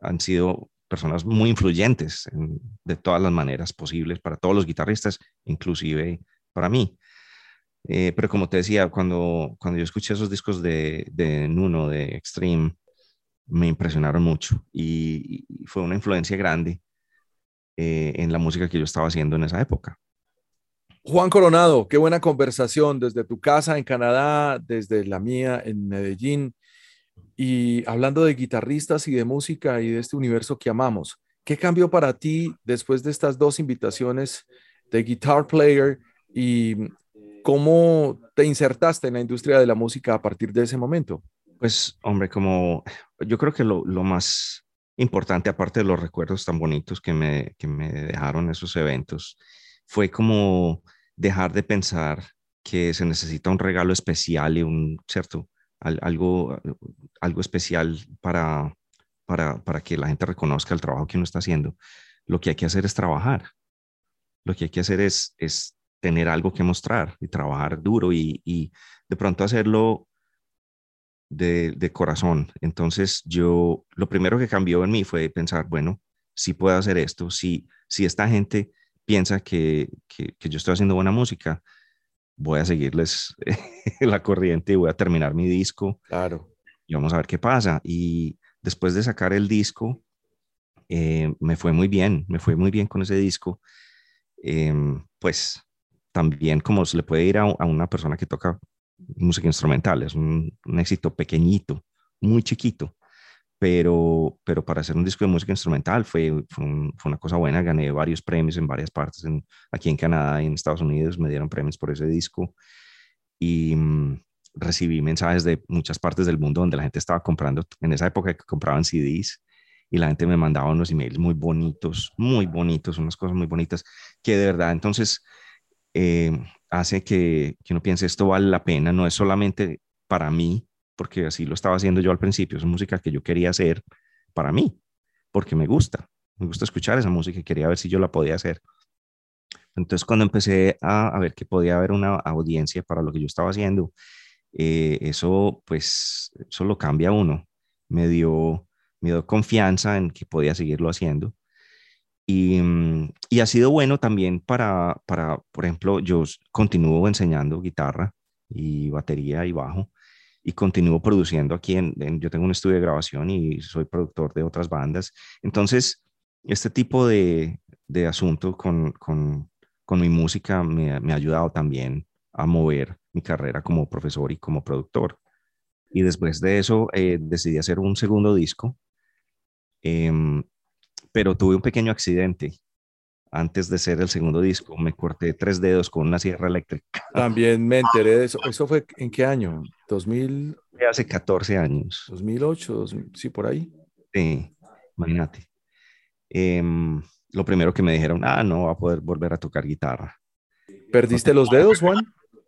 han sido personas muy influyentes en- de todas las maneras posibles para todos los guitarristas, inclusive para mí. Eh, pero como te decía, cuando, cuando yo escuché esos discos de, de Nuno, de Extreme, me impresionaron mucho y, y fue una influencia grande eh, en la música que yo estaba haciendo en esa época. Juan Coronado, qué buena conversación desde tu casa en Canadá, desde la mía en Medellín. Y hablando de guitarristas y de música y de este universo que amamos, ¿qué cambió para ti después de estas dos invitaciones de Guitar Player y cómo te insertaste en la industria de la música a partir de ese momento? Pues, hombre, como yo creo que lo, lo más importante, aparte de los recuerdos tan bonitos que me, que me dejaron esos eventos, fue como dejar de pensar que se necesita un regalo especial y un, ¿cierto? Algo, algo especial para, para, para que la gente reconozca el trabajo que uno está haciendo. Lo que hay que hacer es trabajar. Lo que hay que hacer es, es tener algo que mostrar y trabajar duro y, y de pronto hacerlo de, de, corazón. Entonces yo, lo primero que cambió en mí fue pensar, bueno, si puedo hacer esto, si, si esta gente piensa que, que yo estoy haciendo buena música, voy a seguirles la corriente y voy a terminar mi disco. Claro. Y vamos a ver qué pasa. Y después de sacar el disco, eh, me fue muy bien, me fue muy bien con ese disco. Eh, pues también como se le puede ir a, a, una persona que toca música instrumental, es un, un éxito pequeñito, muy chiquito, pero, pero para hacer un disco de música instrumental fue, fue, un, fue, una cosa buena. Gané varios premios en varias partes, en, aquí en Canadá y en Estados Unidos me dieron premios por ese disco y mmm, recibí mensajes de muchas partes del mundo donde la gente estaba comprando, en esa época que compraban CDs y la gente me mandaba unos emails muy bonitos, muy bonitos, unas cosas muy bonitas que de verdad entonces eh, hace que, que uno piense esto vale la pena, no es solamente para mí, porque así lo estaba haciendo yo al principio, es música que yo quería hacer para mí, porque me gusta, me gusta escuchar esa música y quería ver si yo la podía hacer. Entonces cuando empecé a, a ver que podía haber una audiencia para lo que yo estaba haciendo, eh, eso pues, eso lo cambia uno, me dio, me dio confianza en que podía seguirlo haciendo. Y, y, ha sido bueno también para, para, por ejemplo, yo continúo enseñando guitarra y batería y bajo y continúo produciendo aquí. En, en, yo tengo un estudio de grabación y soy productor de otras bandas. Entonces, este tipo de, de asunto con, con, con, mi música me, me, ha ayudado también a mover mi carrera como profesor y como productor. Y después de eso eh, decidí hacer un segundo disco, eh, pero tuve un pequeño accidente antes de ser el segundo disco. Me corté tres dedos con una sierra eléctrica. También me enteré de eso. ¿Eso fue en qué año? ¿2000? Hace 14 años. 2008, 2000, sí, por ahí. Sí, imagínate. Eh, lo primero que me dijeron, ah, no va a poder volver a tocar guitarra. ¿Perdiste los dedos, Juan?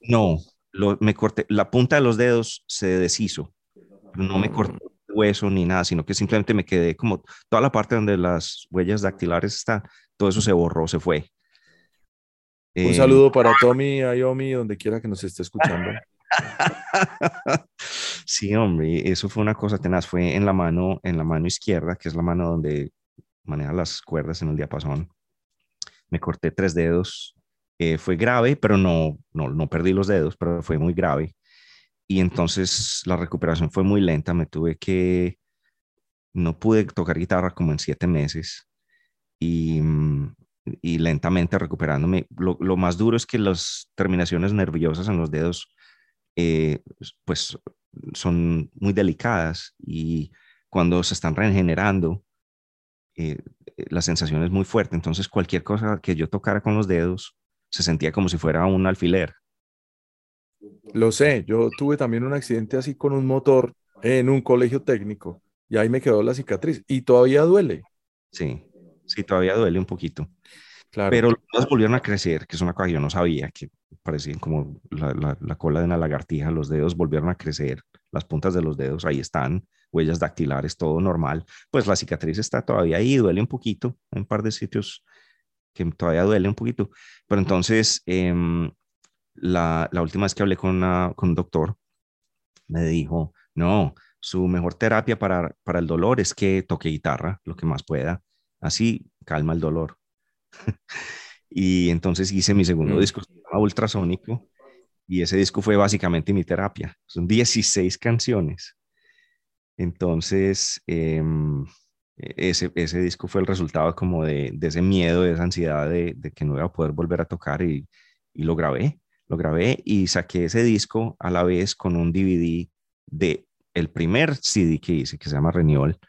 No, lo, me corté, la punta de los dedos se deshizo. No me corté el hueso ni nada, sino que simplemente me quedé como toda la parte donde las huellas dactilares están, todo eso se borró, se fue. Un eh, saludo para Tommy, Ayomi, donde quiera que nos esté escuchando. sí, hombre, eso fue una cosa tenaz. Fue en la mano, en la mano izquierda, que es la mano donde maneja las cuerdas en el diapasón. Me corté tres dedos. Eh, fue grave, pero no, no, no perdí los dedos, pero fue muy grave. Y entonces la recuperación fue muy lenta. Me tuve que, no pude tocar guitarra como en siete meses y, y lentamente recuperándome. Lo, lo, más duro es que las terminaciones nerviosas en los dedos, eh, pues son muy delicadas y cuando se están regenerando, eh, la sensación es muy fuerte. Entonces, cualquier cosa que yo tocara con los dedos se sentía como si fuera un alfiler. Lo sé, yo tuve también un accidente así con un motor en un colegio técnico y ahí me quedó la cicatriz y todavía duele. Sí, sí, todavía duele un poquito. Claro. Pero los volvieron a crecer, que es una cosa que yo no sabía, que parecían como la, la, la cola de una lagartija, los dedos volvieron a crecer, las puntas de los dedos ahí están, huellas dactilares, todo normal, pues la cicatriz está todavía ahí, duele un poquito, en un par de sitios que todavía duele un poquito, pero entonces eh, la, la, última vez que hablé con, una, con un doctor, me dijo, no, su mejor terapia para, para el dolor es que toque guitarra lo que más pueda, así calma el dolor. y entonces hice mi segundo mm. disco, ultrasónico, y ese disco fue básicamente mi terapia. Son 16 canciones. Entonces, eh, ese, ese, disco fue el resultado como de, de, ese miedo, de esa ansiedad de, de, que no iba a poder volver a tocar y, y lo grabé, lo grabé y saqué ese disco a la vez con un DVD de el primer CD que hice, que se llama Renewal,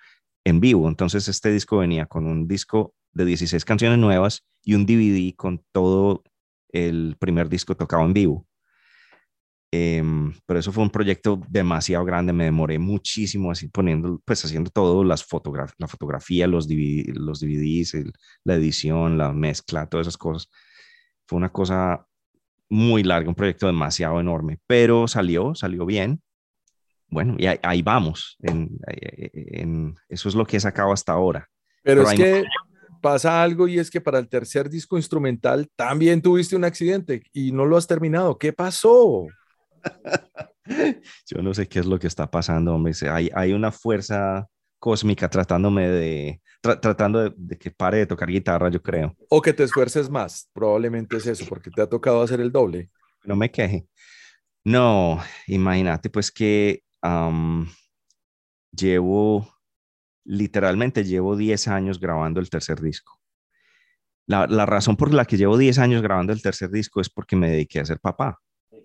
en vivo. Entonces este disco venía con un disco de 16 canciones nuevas y un DVD con todo el primer disco tocado en vivo. Em, pero eso fue un proyecto demasiado grande, me demoré muchísimo así poniendo, pues haciendo todo, las fotografías, la fotografía, los, los DVDs, la edición, la mezcla, todas esas cosas. Fue una cosa muy larga, un proyecto demasiado enorme, pero salió, salió bien. Bueno, y ahí, vamos. En, eso es lo que he sacado hasta ahora. Pero, es que pasa algo y es que para el tercer disco instrumental también tuviste un accidente y no lo has terminado. ¿Qué pasó? Yo no sé qué es lo que está pasando, hombre. Hay, hay una fuerza cósmica tratándome de, tratando de, que pare de tocar guitarra, yo creo. O que te esfuerces más, probablemente es eso, porque te ha tocado hacer el doble. No me queje. No, imagínate pues que llevo, literalmente llevo 10 años grabando el tercer disco. La, la, razón por la que llevo 10 años grabando el tercer disco es porque me dediqué a ser papá.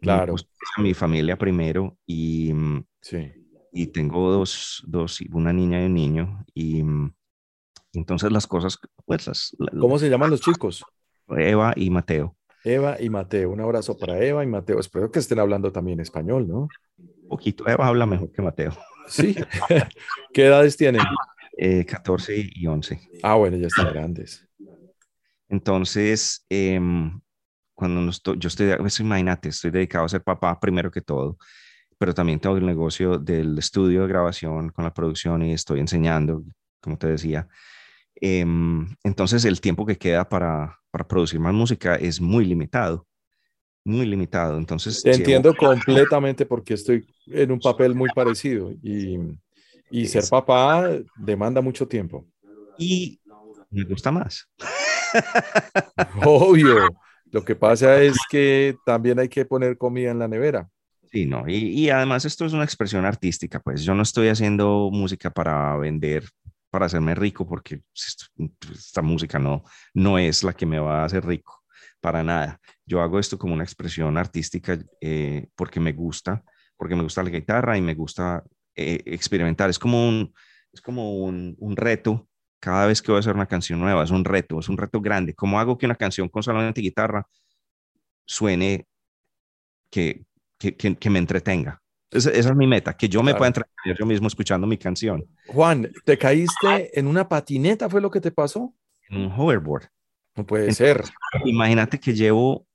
Claro. a mi familia primero y, mm, sí. y tengo dos, dos, una niña y un niño. Y mm, entonces las cosas, pues las... ¿Cómo se llaman los chicos? Eva y Mateo. Eva y Mateo. Un abrazo para Eva y Mateo. Espero que estén hablando también español, ¿no? Poquito. Eva habla mejor que Mateo. Sí. ¿Qué edades tienen? Eh, 14 y 11. Ah, bueno, ya están grandes. Entonces, eh, cuando no estoy, yo estoy, pues imagínate, estoy dedicado a ser papá primero que todo, pero también tengo el negocio del estudio de grabación con la producción y estoy enseñando, como te decía. Em, entonces el tiempo que queda para, para producir más música es muy limitado, muy limitado. Entonces... Te entiendo completamente porque estoy en un papel muy parecido y, y ser papá demanda mucho tiempo. Y me gusta más. Obvio. Lo que pasa es que también hay que poner comida en la nevera. Sí, no, y, y, además esto es una expresión artística, pues yo no estoy haciendo música para vender, para hacerme rico, porque esta música no, no es la que me va a hacer rico, para nada. Yo hago esto como una expresión artística eh, porque me gusta, porque me gusta la guitarra y me gusta eh, experimentar. Es como un, es como un, un reto cada vez que voy a hacer una canción nueva, es un reto, es un reto grande. ¿Cómo hago que una canción con solamente guitarra suene que, que, que, me entretenga? Esa, es mi meta, que yo me pueda entretener yo mismo escuchando mi canción. Juan, ¿te caíste en una patineta? ¿Fue lo que te pasó? En un hoverboard. No puede ser. Imagínate que llevo,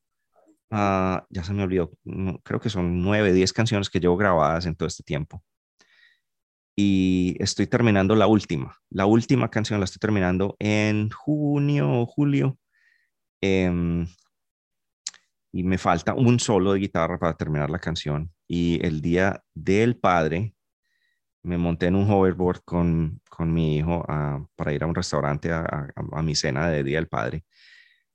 uh, ya se me olvidó, creo que son nueve, diez canciones que llevo grabadas en todo este tiempo y estoy terminando la última. La última canción la estoy terminando en junio o julio. Em, y me falta un solo de guitarra para terminar la canción. Y el día del padre, me monté en un hoverboard con, con mi hijo para ir a un restaurante a, a, mi cena de Día del Padre.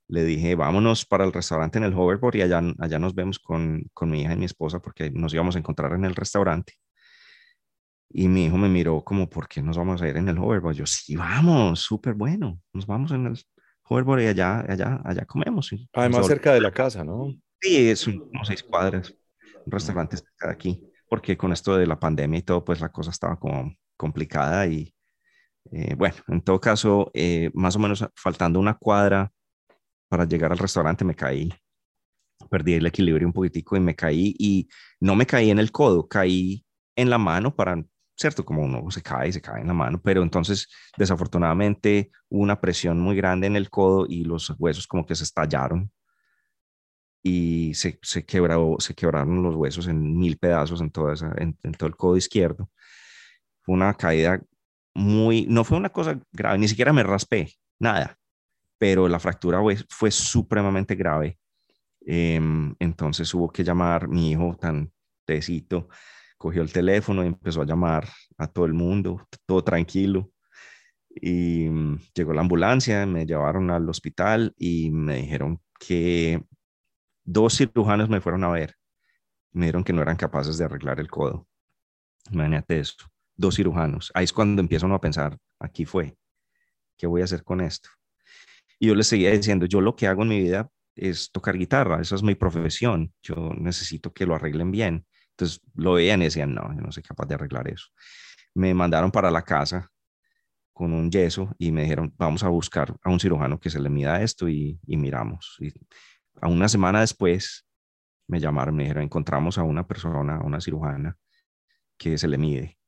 Le dije, vámonos para el restaurante en el hoverboard y allá, allá nos vemos con, con mi hija y mi esposa porque nos íbamos a encontrar en el restaurante. Y mi hijo me miró como, ¿por qué nos vamos a ir en el hoverboard? Yo, sí, vamos, súper bueno. Nos vamos en el hoverboard y allá, allá, allá comemos. Además, cerca de la casa, ¿no? Sí, es unos seis cuadras, un restaurante cerca de aquí, porque con esto de la pandemia y todo, pues la cosa estaba como complicada y eh, bueno, en todo caso, eh, más o menos faltando una cuadra para llegar al restaurante me caí, perdí el equilibrio un poquitico y me caí y no me caí en el codo, caí en la mano para ¿cierto? Como uno se cae, se cae en la mano, pero entonces desafortunadamente hubo una presión muy grande en el codo y los huesos como que se estallaron y se, se, se quebraron los huesos en mil pedazos en, en, todo el codo izquierdo. Fue una caída muy, no fue una cosa grave, ni siquiera me raspé, nada, pero la fractura fue, supremamente grave. Em, entonces hubo que llamar mi hijo tan tecito cogió el teléfono y empezó a llamar a todo el mundo, todo tranquilo. Y mm, llegó la ambulancia, me llevaron al hospital y me dijeron que dos cirujanos me fueron a ver. Me dijeron que no eran capaces de arreglar el codo. Imagínate eso, dos cirujanos. Ahí es cuando empieza uno a pensar, aquí fue, ¿qué voy a hacer con esto? Y yo les seguía diciendo, yo lo que hago en mi vida es tocar guitarra, esa es mi profesión, yo necesito que lo arreglen bien. Entonces lo veían y decían, no, yo no soy capaz de arreglar eso. Me mandaron para la casa con un yeso y me dijeron, vamos a buscar a un cirujano que se le mida esto y, y miramos. Y a una semana después me llamaron, me dijeron, encontramos a una persona, a una cirujana que se le mide.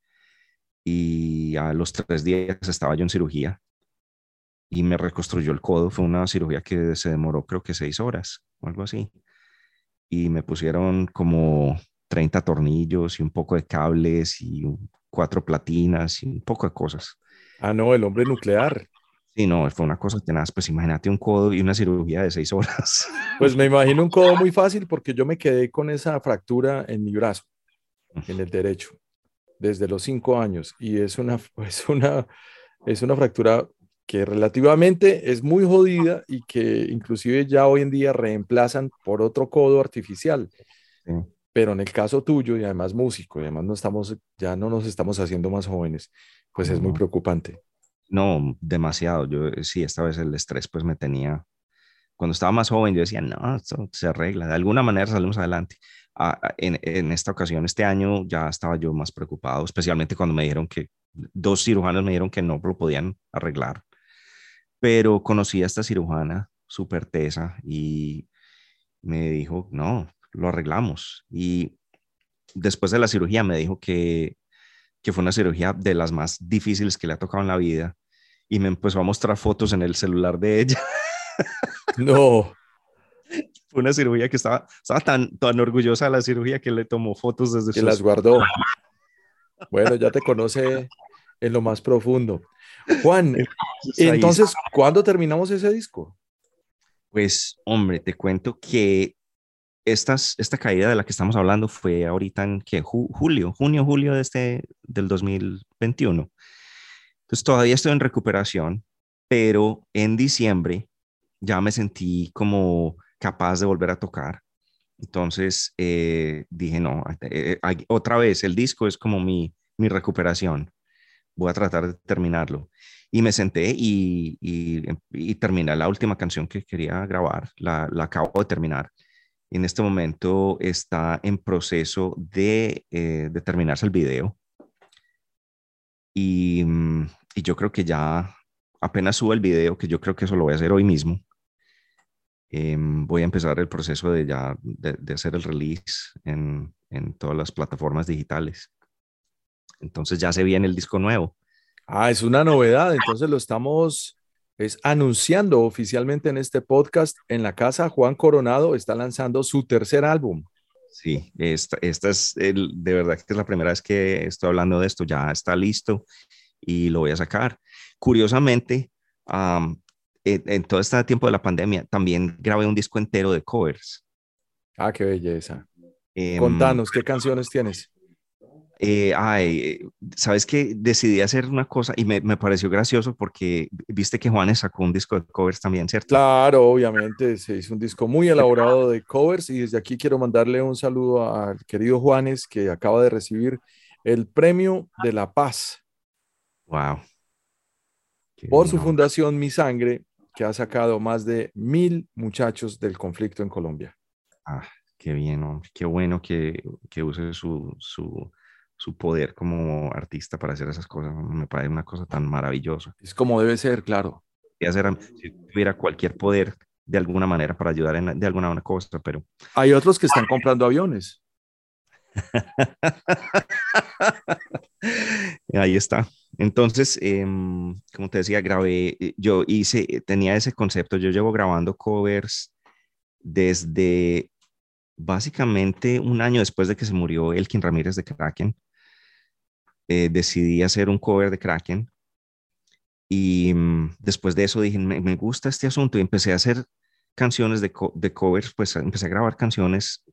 Y a los tres días estaba yo en cirugía y me reconstruyó el codo. Fue una cirugía que se demoró creo que seis horas o algo así. Y me pusieron como 30 tornillos y un poco de cables y cuatro platinas y un poco de cosas. Ah, no, el hombre nuclear. Sí, no, fue una cosa tenaz. Pues imagínate un codo y una cirugía de seis horas. Pues me imagino un codo muy fácil porque yo me quedé con esa fractura en mi brazo, en el derecho, desde los cinco años. Y es una, es una, es una fractura que relativamente es muy jodida y que inclusive ya hoy en día reemplazan por otro codo artificial. Sí. Pero en el caso tuyo y además músico y además no estamos, ya no nos estamos haciendo más jóvenes, pues es muy preocupante. No, demasiado. Yo eh, sí, esta vez el estrés pues me tenía. Cuando estaba más joven yo decía, no, esto se arregla, de alguna manera salimos adelante. Ah, ah, en, en esta ocasión, este año, ya estaba yo más preocupado, especialmente cuando me dijeron que dos cirujanos me dijeron que no lo podían arreglar. Pero conocí a esta cirujana súper tesa y me dijo, no, lo arreglamos. Y después de la cirugía me dijo que, que fue una cirugía de las más difíciles que le ha tocado en la vida. Y me empezó a mostrar fotos en el celular de ella. No, Fue una cirugía que estaba, estaba tan, tan orgullosa de la cirugía que le tomó fotos desde que sus- las guardó. Bueno, ya te conoce en lo más profundo. Juan, entonces, ¿cuándo terminamos ese disco? Pues, hombre, te cuento que estas, esta caída de la que estamos hablando fue ahorita en que julio, junio, julio de este, del 2021. Entonces todavía estoy en recuperación, pero en diciembre ya me sentí como capaz de volver a tocar. Entonces eh, dije, no, eh, eh, otra vez el disco es como mi, mi recuperación. Voy a tratar de terminarlo. Y me senté y, y, y terminé la última canción que quería grabar, la, la acabo de terminar. En este momento está en proceso de, eh, terminarse el video. Y, mm, y, yo creo que ya apenas subo el video, que yo creo que eso lo voy a hacer hoy mismo, eh, voy a empezar el proceso de ya de, hacer el release en, todas las plataformas digitales. Entonces ya se viene el disco nuevo. Ah, es una novedad, entonces lo estamos es anunciando oficialmente en este podcast en la casa. Juan Coronado está lanzando su tercer álbum. Sí, esta, esta es el, de verdad que es la primera vez que estoy hablando de esto. Ya está listo y lo voy a sacar. Curiosamente, um, en, en, todo este tiempo de la pandemia, también grabé un disco entero de covers. Ah, qué belleza. Em, Um, Contanos, ¿qué canciones tienes? Eh, ay, sabes que decidí hacer una cosa y me, me, pareció gracioso porque viste que Juanes sacó un disco de covers también, ¿cierto? Claro, obviamente, se hizo un disco muy elaborado de covers y desde aquí quiero mandarle un saludo al querido Juanes que acaba de recibir el premio de la paz. Wow. Qué por su fundación Mi Sangre, que ha sacado más de mil muchachos del conflicto en Colombia. Ah, qué bien, hombre. qué bueno que, que use su, su, su poder como artista para hacer esas cosas. Me parece una cosa tan maravillosa. Es como debe ser, claro. Y hacer, si tuviera cualquier poder de alguna manera para ayudar en, de alguna cosa, pero... Hay otros que están comprando aviones. Ahí está. Entonces, eh, como te decía, grabé, yo hice, tenía ese concepto, yo llevo grabando covers desde básicamente un año después de que se murió Elkin Ramírez de Kraken. Eh, decidí hacer un cover de Kraken y um, después de eso dije, me, me, gusta este asunto y empecé a hacer canciones de, co de covers, pues empecé a grabar canciones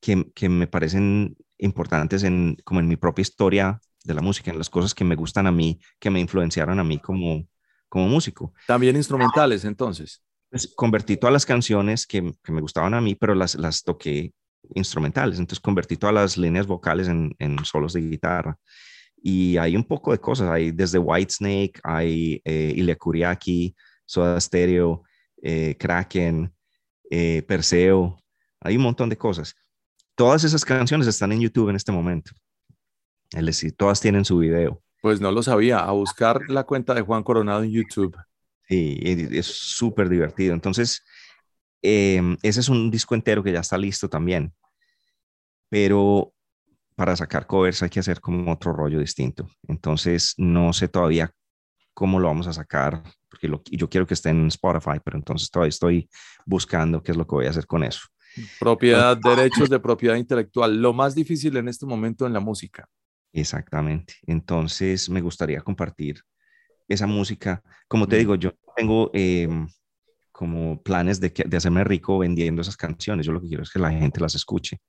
que, que me parecen importantes en, como en mi propia historia de la música, en las cosas que me gustan a mí, que me influenciaron a mí como, como músico. También instrumentales, entonces. Pues, convertí todas las canciones que, que, me gustaban a mí, pero las, las toqué instrumentales. Entonces convertí todas las líneas vocales en, en solos de guitarra. Y hay un poco de cosas. Hay desde Whitesnake, hay eh, Ilya Kuriaki, Soda Stereo, eh, Kraken, eh, Perseo, hay un montón de cosas. Todas esas canciones están en YouTube en este momento. Es decir, todas tienen su video. Pues no lo sabía, a buscar la cuenta de Juan Coronado en YouTube. Sí, es súper divertido. Entonces, em, ese es un disco entero que ya está listo también. Pero para sacar covers hay que hacer como otro rollo distinto. Entonces, no sé todavía cómo lo vamos a sacar, porque lo- yo quiero que esté en Spotify, pero entonces todavía estoy buscando qué es lo que voy a hacer con eso. Propiedad, derechos de propiedad intelectual, lo más difícil en este momento en la música. Exactamente. Entonces, me gustaría compartir esa música. Como te digo, yo tengo em, como planes de, que- de hacerme rico vendiendo esas canciones. Yo lo que quiero es que la gente las escuche.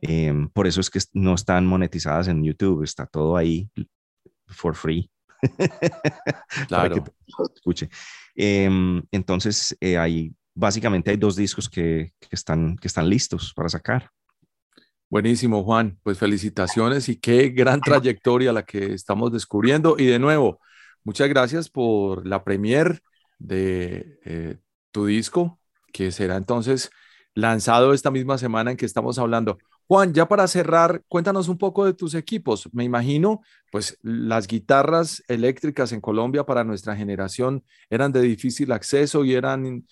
Em, por eso es que no están monetizadas en YouTube, está todo ahí for free. para que Claro. escuche. Em, entonces, eh, hay, básicamente hay dos discos que, que están, que están listos para sacar. Buenísimo, Juan. Pues felicitaciones y qué gran trayectoria la que estamos descubriendo. Y de nuevo, muchas gracias por la premier de eh, tu disco, que será entonces lanzado esta misma semana en que estamos hablando. Juan, ya para cerrar, cuéntanos un poco de tus equipos. Me imagino, pues las guitarras eléctricas en Colombia para nuestra generación eran de difícil acceso y eran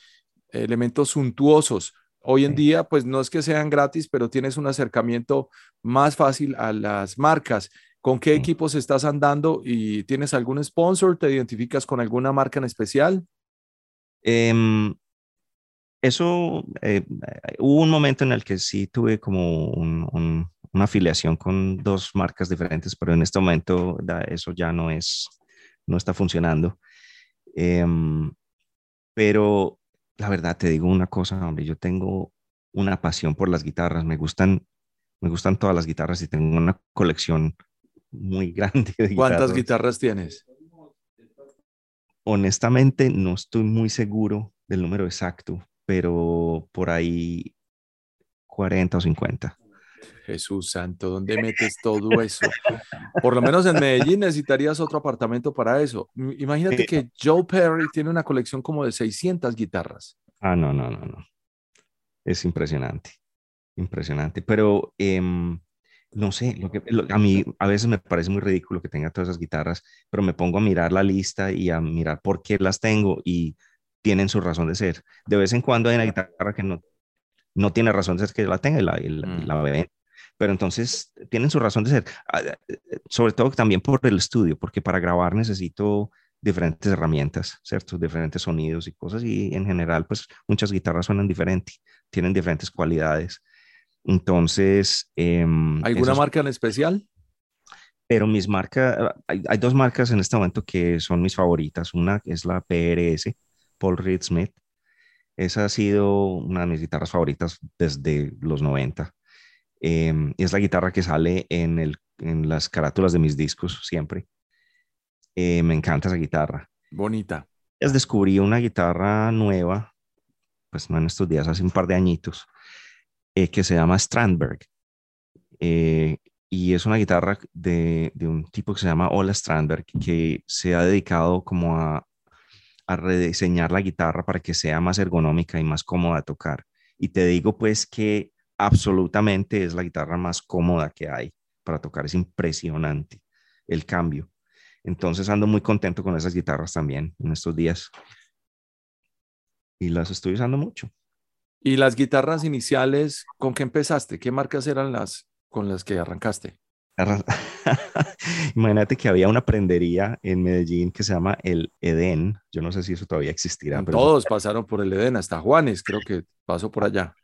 elementos suntuosos. Hoy en Sí. día, pues no es que sean gratis, pero tienes un acercamiento más fácil a las marcas. ¿Con qué Sí. equipos estás andando y tienes algún sponsor? ¿Te identificas con alguna marca en especial? Em, eso, eh, hubo un momento en el que sí tuve como un- un- una afiliación con dos marcas diferentes, pero en este momento da- eso ya no es, no está funcionando. Em, pero la verdad te digo una cosa, hombre, yo tengo una pasión por las guitarras, me gustan, me gustan todas las guitarras y tengo una colección muy grande de ¿Cuántas guitarras. guitarras tienes? Honestamente, no estoy muy seguro del número exacto, pero por ahí 40 o 50. Jesús santo, ¿dónde metes todo eso? Por lo menos en Medellín necesitarías otro apartamento para eso. Imagínate que Joe Perry tiene una colección como de 600 guitarras. Ah, no, no, no, no. Es impresionante, impresionante. Pero em, no sé, lo que, lo- a mí a veces me parece muy ridículo que tenga todas esas guitarras, pero me pongo a mirar la lista y a mirar por qué las tengo y tienen su razón de ser. De vez en cuando hay una guitarra que no, no tiene razón de ser que la tenga y la, y la, y Mm. la ven. Pero entonces tienen su razón de ser. Ah, eh, Sobre todo también por el estudio, porque para grabar necesito diferentes herramientas, ¿cierto? Diferentes sonidos y cosas y en general pues muchas guitarras suenan diferente, tienen diferentes cualidades. Entonces, em, ¿Alguna marca en especial? pero mis marcas, hay, hay dos marcas en este momento que son mis favoritas. Una es la PRS, Paul Reed Smith. Esa ha sido una de mis guitarras favoritas desde los 90. Em, es la guitarra que sale en, el, en las carátulas de mis discos siempre. Eh, me encanta esa guitarra. Bonita. Es descubrí una guitarra nueva, pues no en estos días, hace un par de añitos, eh, que se llama Strandberg. Eh, y es una guitarra de, un tipo que se llama Ola Strandberg, que se ha dedicado como a, a rediseñar la guitarra para que sea más ergonómica y más cómoda de tocar. Y te digo pues que absolutamente es la guitarra más cómoda que hay para tocar. Es impresionante el cambio. Entonces ando muy contento con esas guitarras también en estos días. Y las estoy usando mucho. ¿Y las guitarras iniciales, con qué empezaste? ¿Qué marcas eran las con las que arrancaste? Imagínate que había una prendería en Medellín que se llama el Edén. Yo no sé si eso todavía existirá, pero Todos pasaron por el Edén, hasta Juanes, creo que pasó por allá.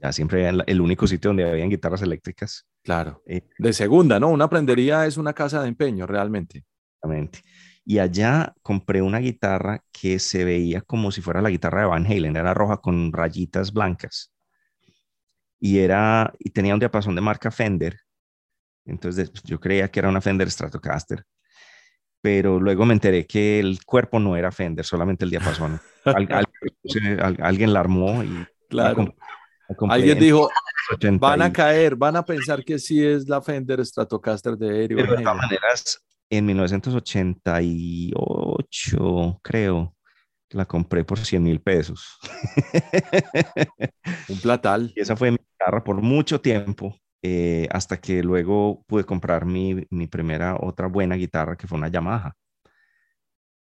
ya siempre era el único sitio donde habían guitarras eléctricas. Claro. Eh, De segunda, ¿no? Una prendería es una casa de empeño, realmente. Exactamente. Y allá compré una guitarra que se veía como si fuera la guitarra de Van Halen, era roja con rayitas blancas. Y era y tenía un diapasón de marca Fender. Entonces pues, yo creía que era una Fender Stratocaster. Pero luego me enteré que el cuerpo no era Fender, solamente el diapasón. Al- al- al- alguien la armó y Claro. Alguien en dijo, 80 van a caer, van a pensar que sí es la Fender Stratocaster de Eric Pero de Van todas Halen. maneras, en 1988, creo, la compré por 100 mil pesos. Un platal. Y esa fue mi guitarra por mucho tiempo, eh, hasta que luego pude comprar mi, mi primera otra buena guitarra, que fue una Yamaha.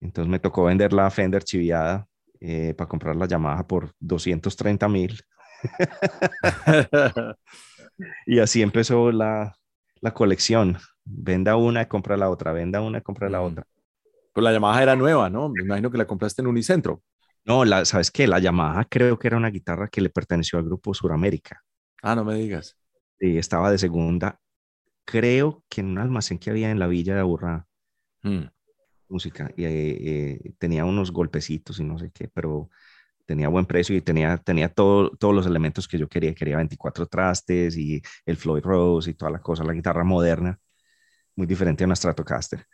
Entonces me tocó vender la Fender chiviada eh, para comprar la Yamaha por 230 mil. y así empezó la, la colección. Venda una, compra la otra, venda una, compra la otra. Pues la Yamaha era nueva, ¿no? Me imagino que la compraste en Unicentro. No, la, ¿sabes qué? La Yamaha creo que era una guitarra que le perteneció al grupo Suramérica. Ah, no me digas. Y estaba de segunda, creo que en un almacén que había en la villa de Aburrá, Mm. música, y eh, eh, tenía unos golpecitos y no sé qué, pero tenía buen precio y tenía, tenía todo, todos los elementos que yo quería. Quería 24 trastes y el Floyd Rose y toda la cosa, la guitarra moderna, muy diferente a una Stratocaster.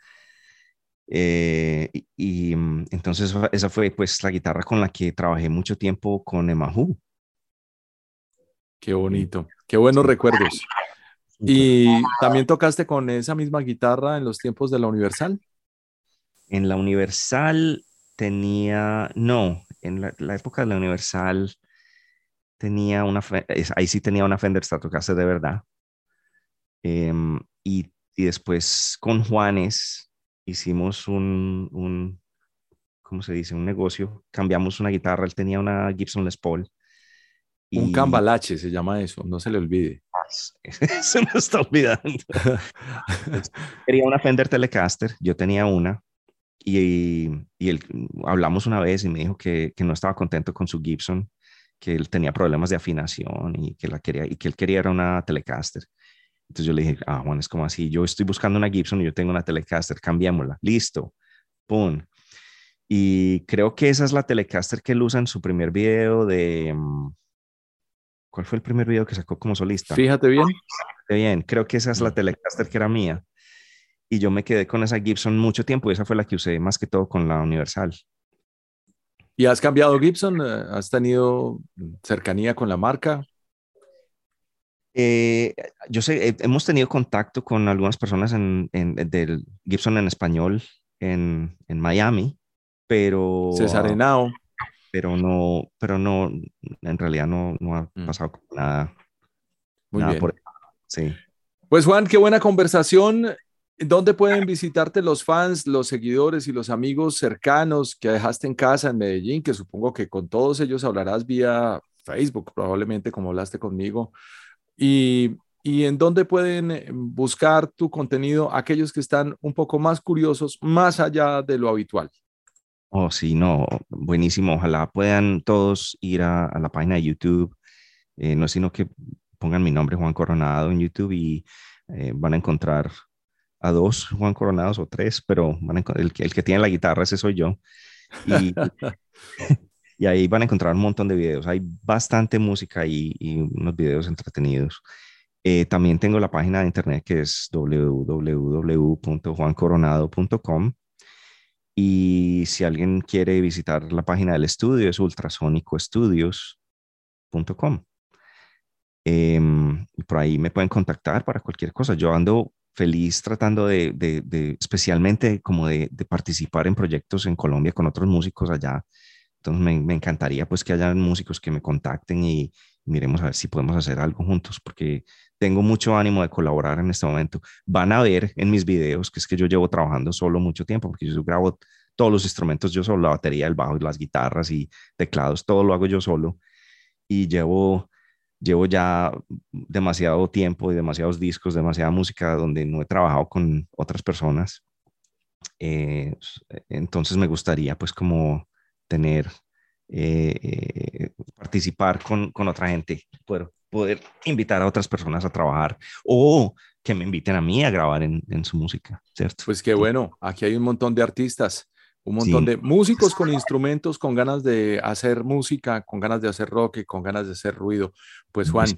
Eh, y, y, mm, entonces esa- fue pues la guitarra con la que trabajé mucho tiempo con Emahu. Qué bonito. Qué buenos recuerdos. ¿Y también tocaste con esa misma guitarra en los tiempos de la Universal? En la Universal tenía, no, en la, la época de la Universal tenía una, ahí sí tenía una Fender Stratocaster de verdad. Em, y, y después con Juanes hicimos un, un, ¿cómo se dice? Un negocio. Cambiamos una guitarra, él tenía una Gibson Les Paul. Un y- cambalache se llama eso, no se le olvide. Se me está olvidando. Quería una Fender Telecaster, yo tenía una. Y, y él, hablamos una vez y me dijo que, que no estaba contento con su Gibson, que él tenía problemas de afinación y que, la quería, y que él quería era una Telecaster. Entonces yo le dije, ah, Juan, es como así, yo estoy buscando una Gibson y yo tengo una Telecaster, cambiémosla, listo, pum. Y creo que esa es la Telecaster que él usa en su primer video de... mm, ¿Cuál fue el primer video que sacó como solista? Fíjate bien. Bien, creo que esa es la Mm. Telecaster que era mía. Y yo me quedé con esa Gibson mucho tiempo y esa fue la que usé más que todo con la Universal. ¿Y has cambiado Gibson? Eh, ¿Has tenido cercanía con la marca? Eh, yo sé, eh, hemos tenido contacto con algunas personas en, en- del Gibson en español en, en Miami, pero, César Henao. pero no, pero no, en realidad no, no ha Mm. pasado como nada, Muy nada bien. por sí. Pues Juan, qué buena conversación. ¿Dónde pueden visitarte los fans, los seguidores y los amigos cercanos que dejaste en casa en Medellín? Que supongo que con todos ellos hablarás vía Facebook, probablemente como hablaste conmigo. Y, y en dónde pueden eh, buscar tu contenido aquellos que están un poco más curiosos, más allá de lo habitual. Oh, sí, no, buenísimo. Ojalá puedan todos ir a, a la página de YouTube. Eh, no es sino que pongan mi nombre, Juan Coronado, en YouTube y eh, van a encontrar a dos Juan Coronados o tres, pero van a el, que- el que tiene la guitarra, ese soy yo. Y, y ahí van a encontrar un montón de videos. Hay bastante música y, y unos videos entretenidos. Eh, también tengo la página de internet que es www.juancoronado.com. Y si alguien quiere visitar la página del estudio, es ultrasonicoestudios.com. Em, y por ahí me pueden contactar para cualquier cosa. Yo ando feliz tratando de, de- de- especialmente como de, de participar en proyectos en Colombia con otros músicos allá. Entonces me, me encantaría pues que hayan músicos que me contacten y miremos a ver si podemos hacer algo juntos, porque tengo mucho ánimo de colaborar en este momento. Van a ver en mis videos que es que yo llevo trabajando solo mucho tiempo, porque yo grabo todos los instrumentos yo solo, la batería, el bajo, las guitarras y teclados, todo lo hago yo solo. Y llevo, llevo ya demasiado tiempo y demasiados discos, demasiada música donde no he trabajado con otras personas. Eh, entonces me gustaría pues como tener, eh, eh, participar con, con otra gente, poder, poder invitar a otras personas a trabajar o que me inviten a mí a grabar en, en su música, ¿cierto? Pues qué bueno, aquí hay un montón de artistas, un montón Sí. de músicos con instrumentos, con ganas de hacer música, con ganas de hacer rock y con ganas de hacer ruido. Pues Juan,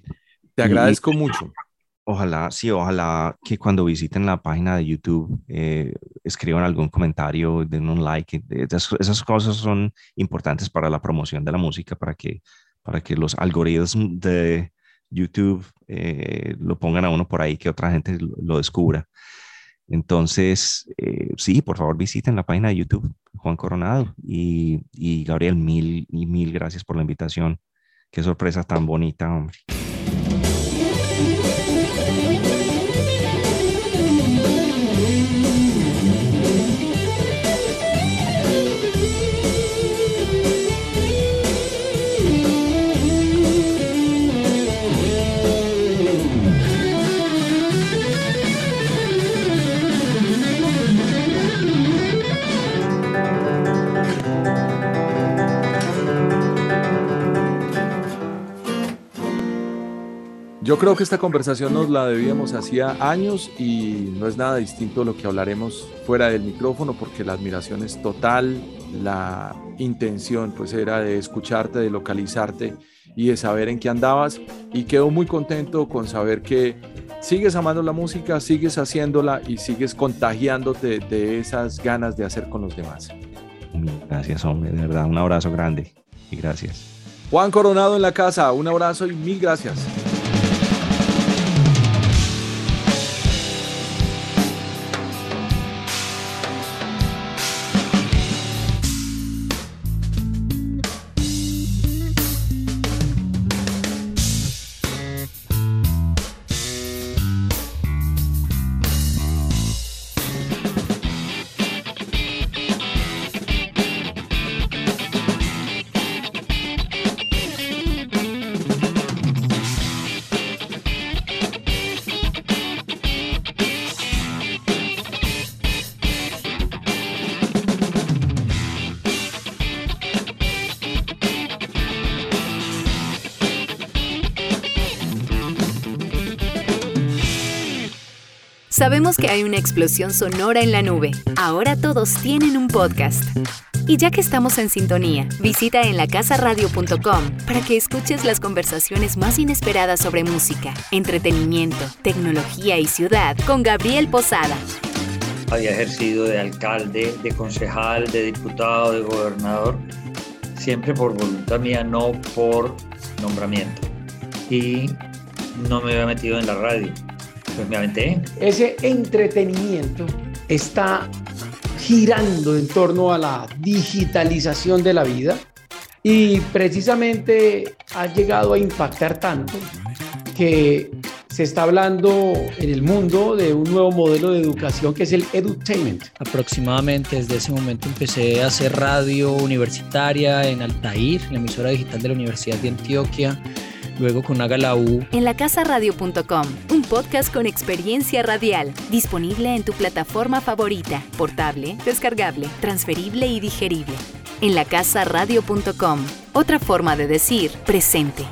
te Y- agradezco mucho. Ojalá, sí, ojalá que cuando visiten la página de YouTube eh, escriban algún comentario, den un like. eh, Esas, esas cosas son importantes para la promoción de la música, para que, para que los algoritmos de YouTube eh, lo pongan a uno por ahí, que otra gente lo, lo descubra. Entonces, eh, sí, por favor visiten la página de YouTube, Juan Coronado. Y, y Gabriel, mil y mil gracias por la invitación. Qué sorpresa tan bonita, hombre. Yo creo que esta conversación nos la debíamos hacía años y no es nada distinto a lo que hablaremos fuera del micrófono porque la admiración es total, la intención pues era de escucharte, de localizarte y de saber en qué andabas y quedo muy contento con saber que sigues amando la música, sigues haciéndola y sigues contagiándote de esas ganas de hacer con los demás. Gracias, hombre, de verdad, un abrazo grande y gracias. Juan Coronado en la casa, un abrazo y mil gracias. Sabemos que hay una explosión sonora en la nube. Ahora todos tienen un podcast. Y ya que estamos en sintonía, visita en lacasaradio.com para que escuches las conversaciones más inesperadas sobre música, entretenimiento, tecnología y ciudad con Gabriel Posada. Había ejercido de alcalde, de concejal, de diputado, de gobernador, siempre por voluntad mía, no por nombramiento. Y no me había metido en la radio pues me aventé. Ese entretenimiento está girando en torno a la digitalización de la vida y precisamente ha llegado a impactar tanto que se está hablando en el mundo de un nuevo modelo de educación que es el edutainment. Aproximadamente desde ese momento empecé a hacer radio universitair en Altair, la emisora digital de la Universidad de Antioquia luego con Haga la U. En lacasaradio.com, un podcast con experiencia radial, disponible en tu plataforma favorita, portable, descargable, transferible y digerible. En lacasaradio.com, otra forma de decir presente.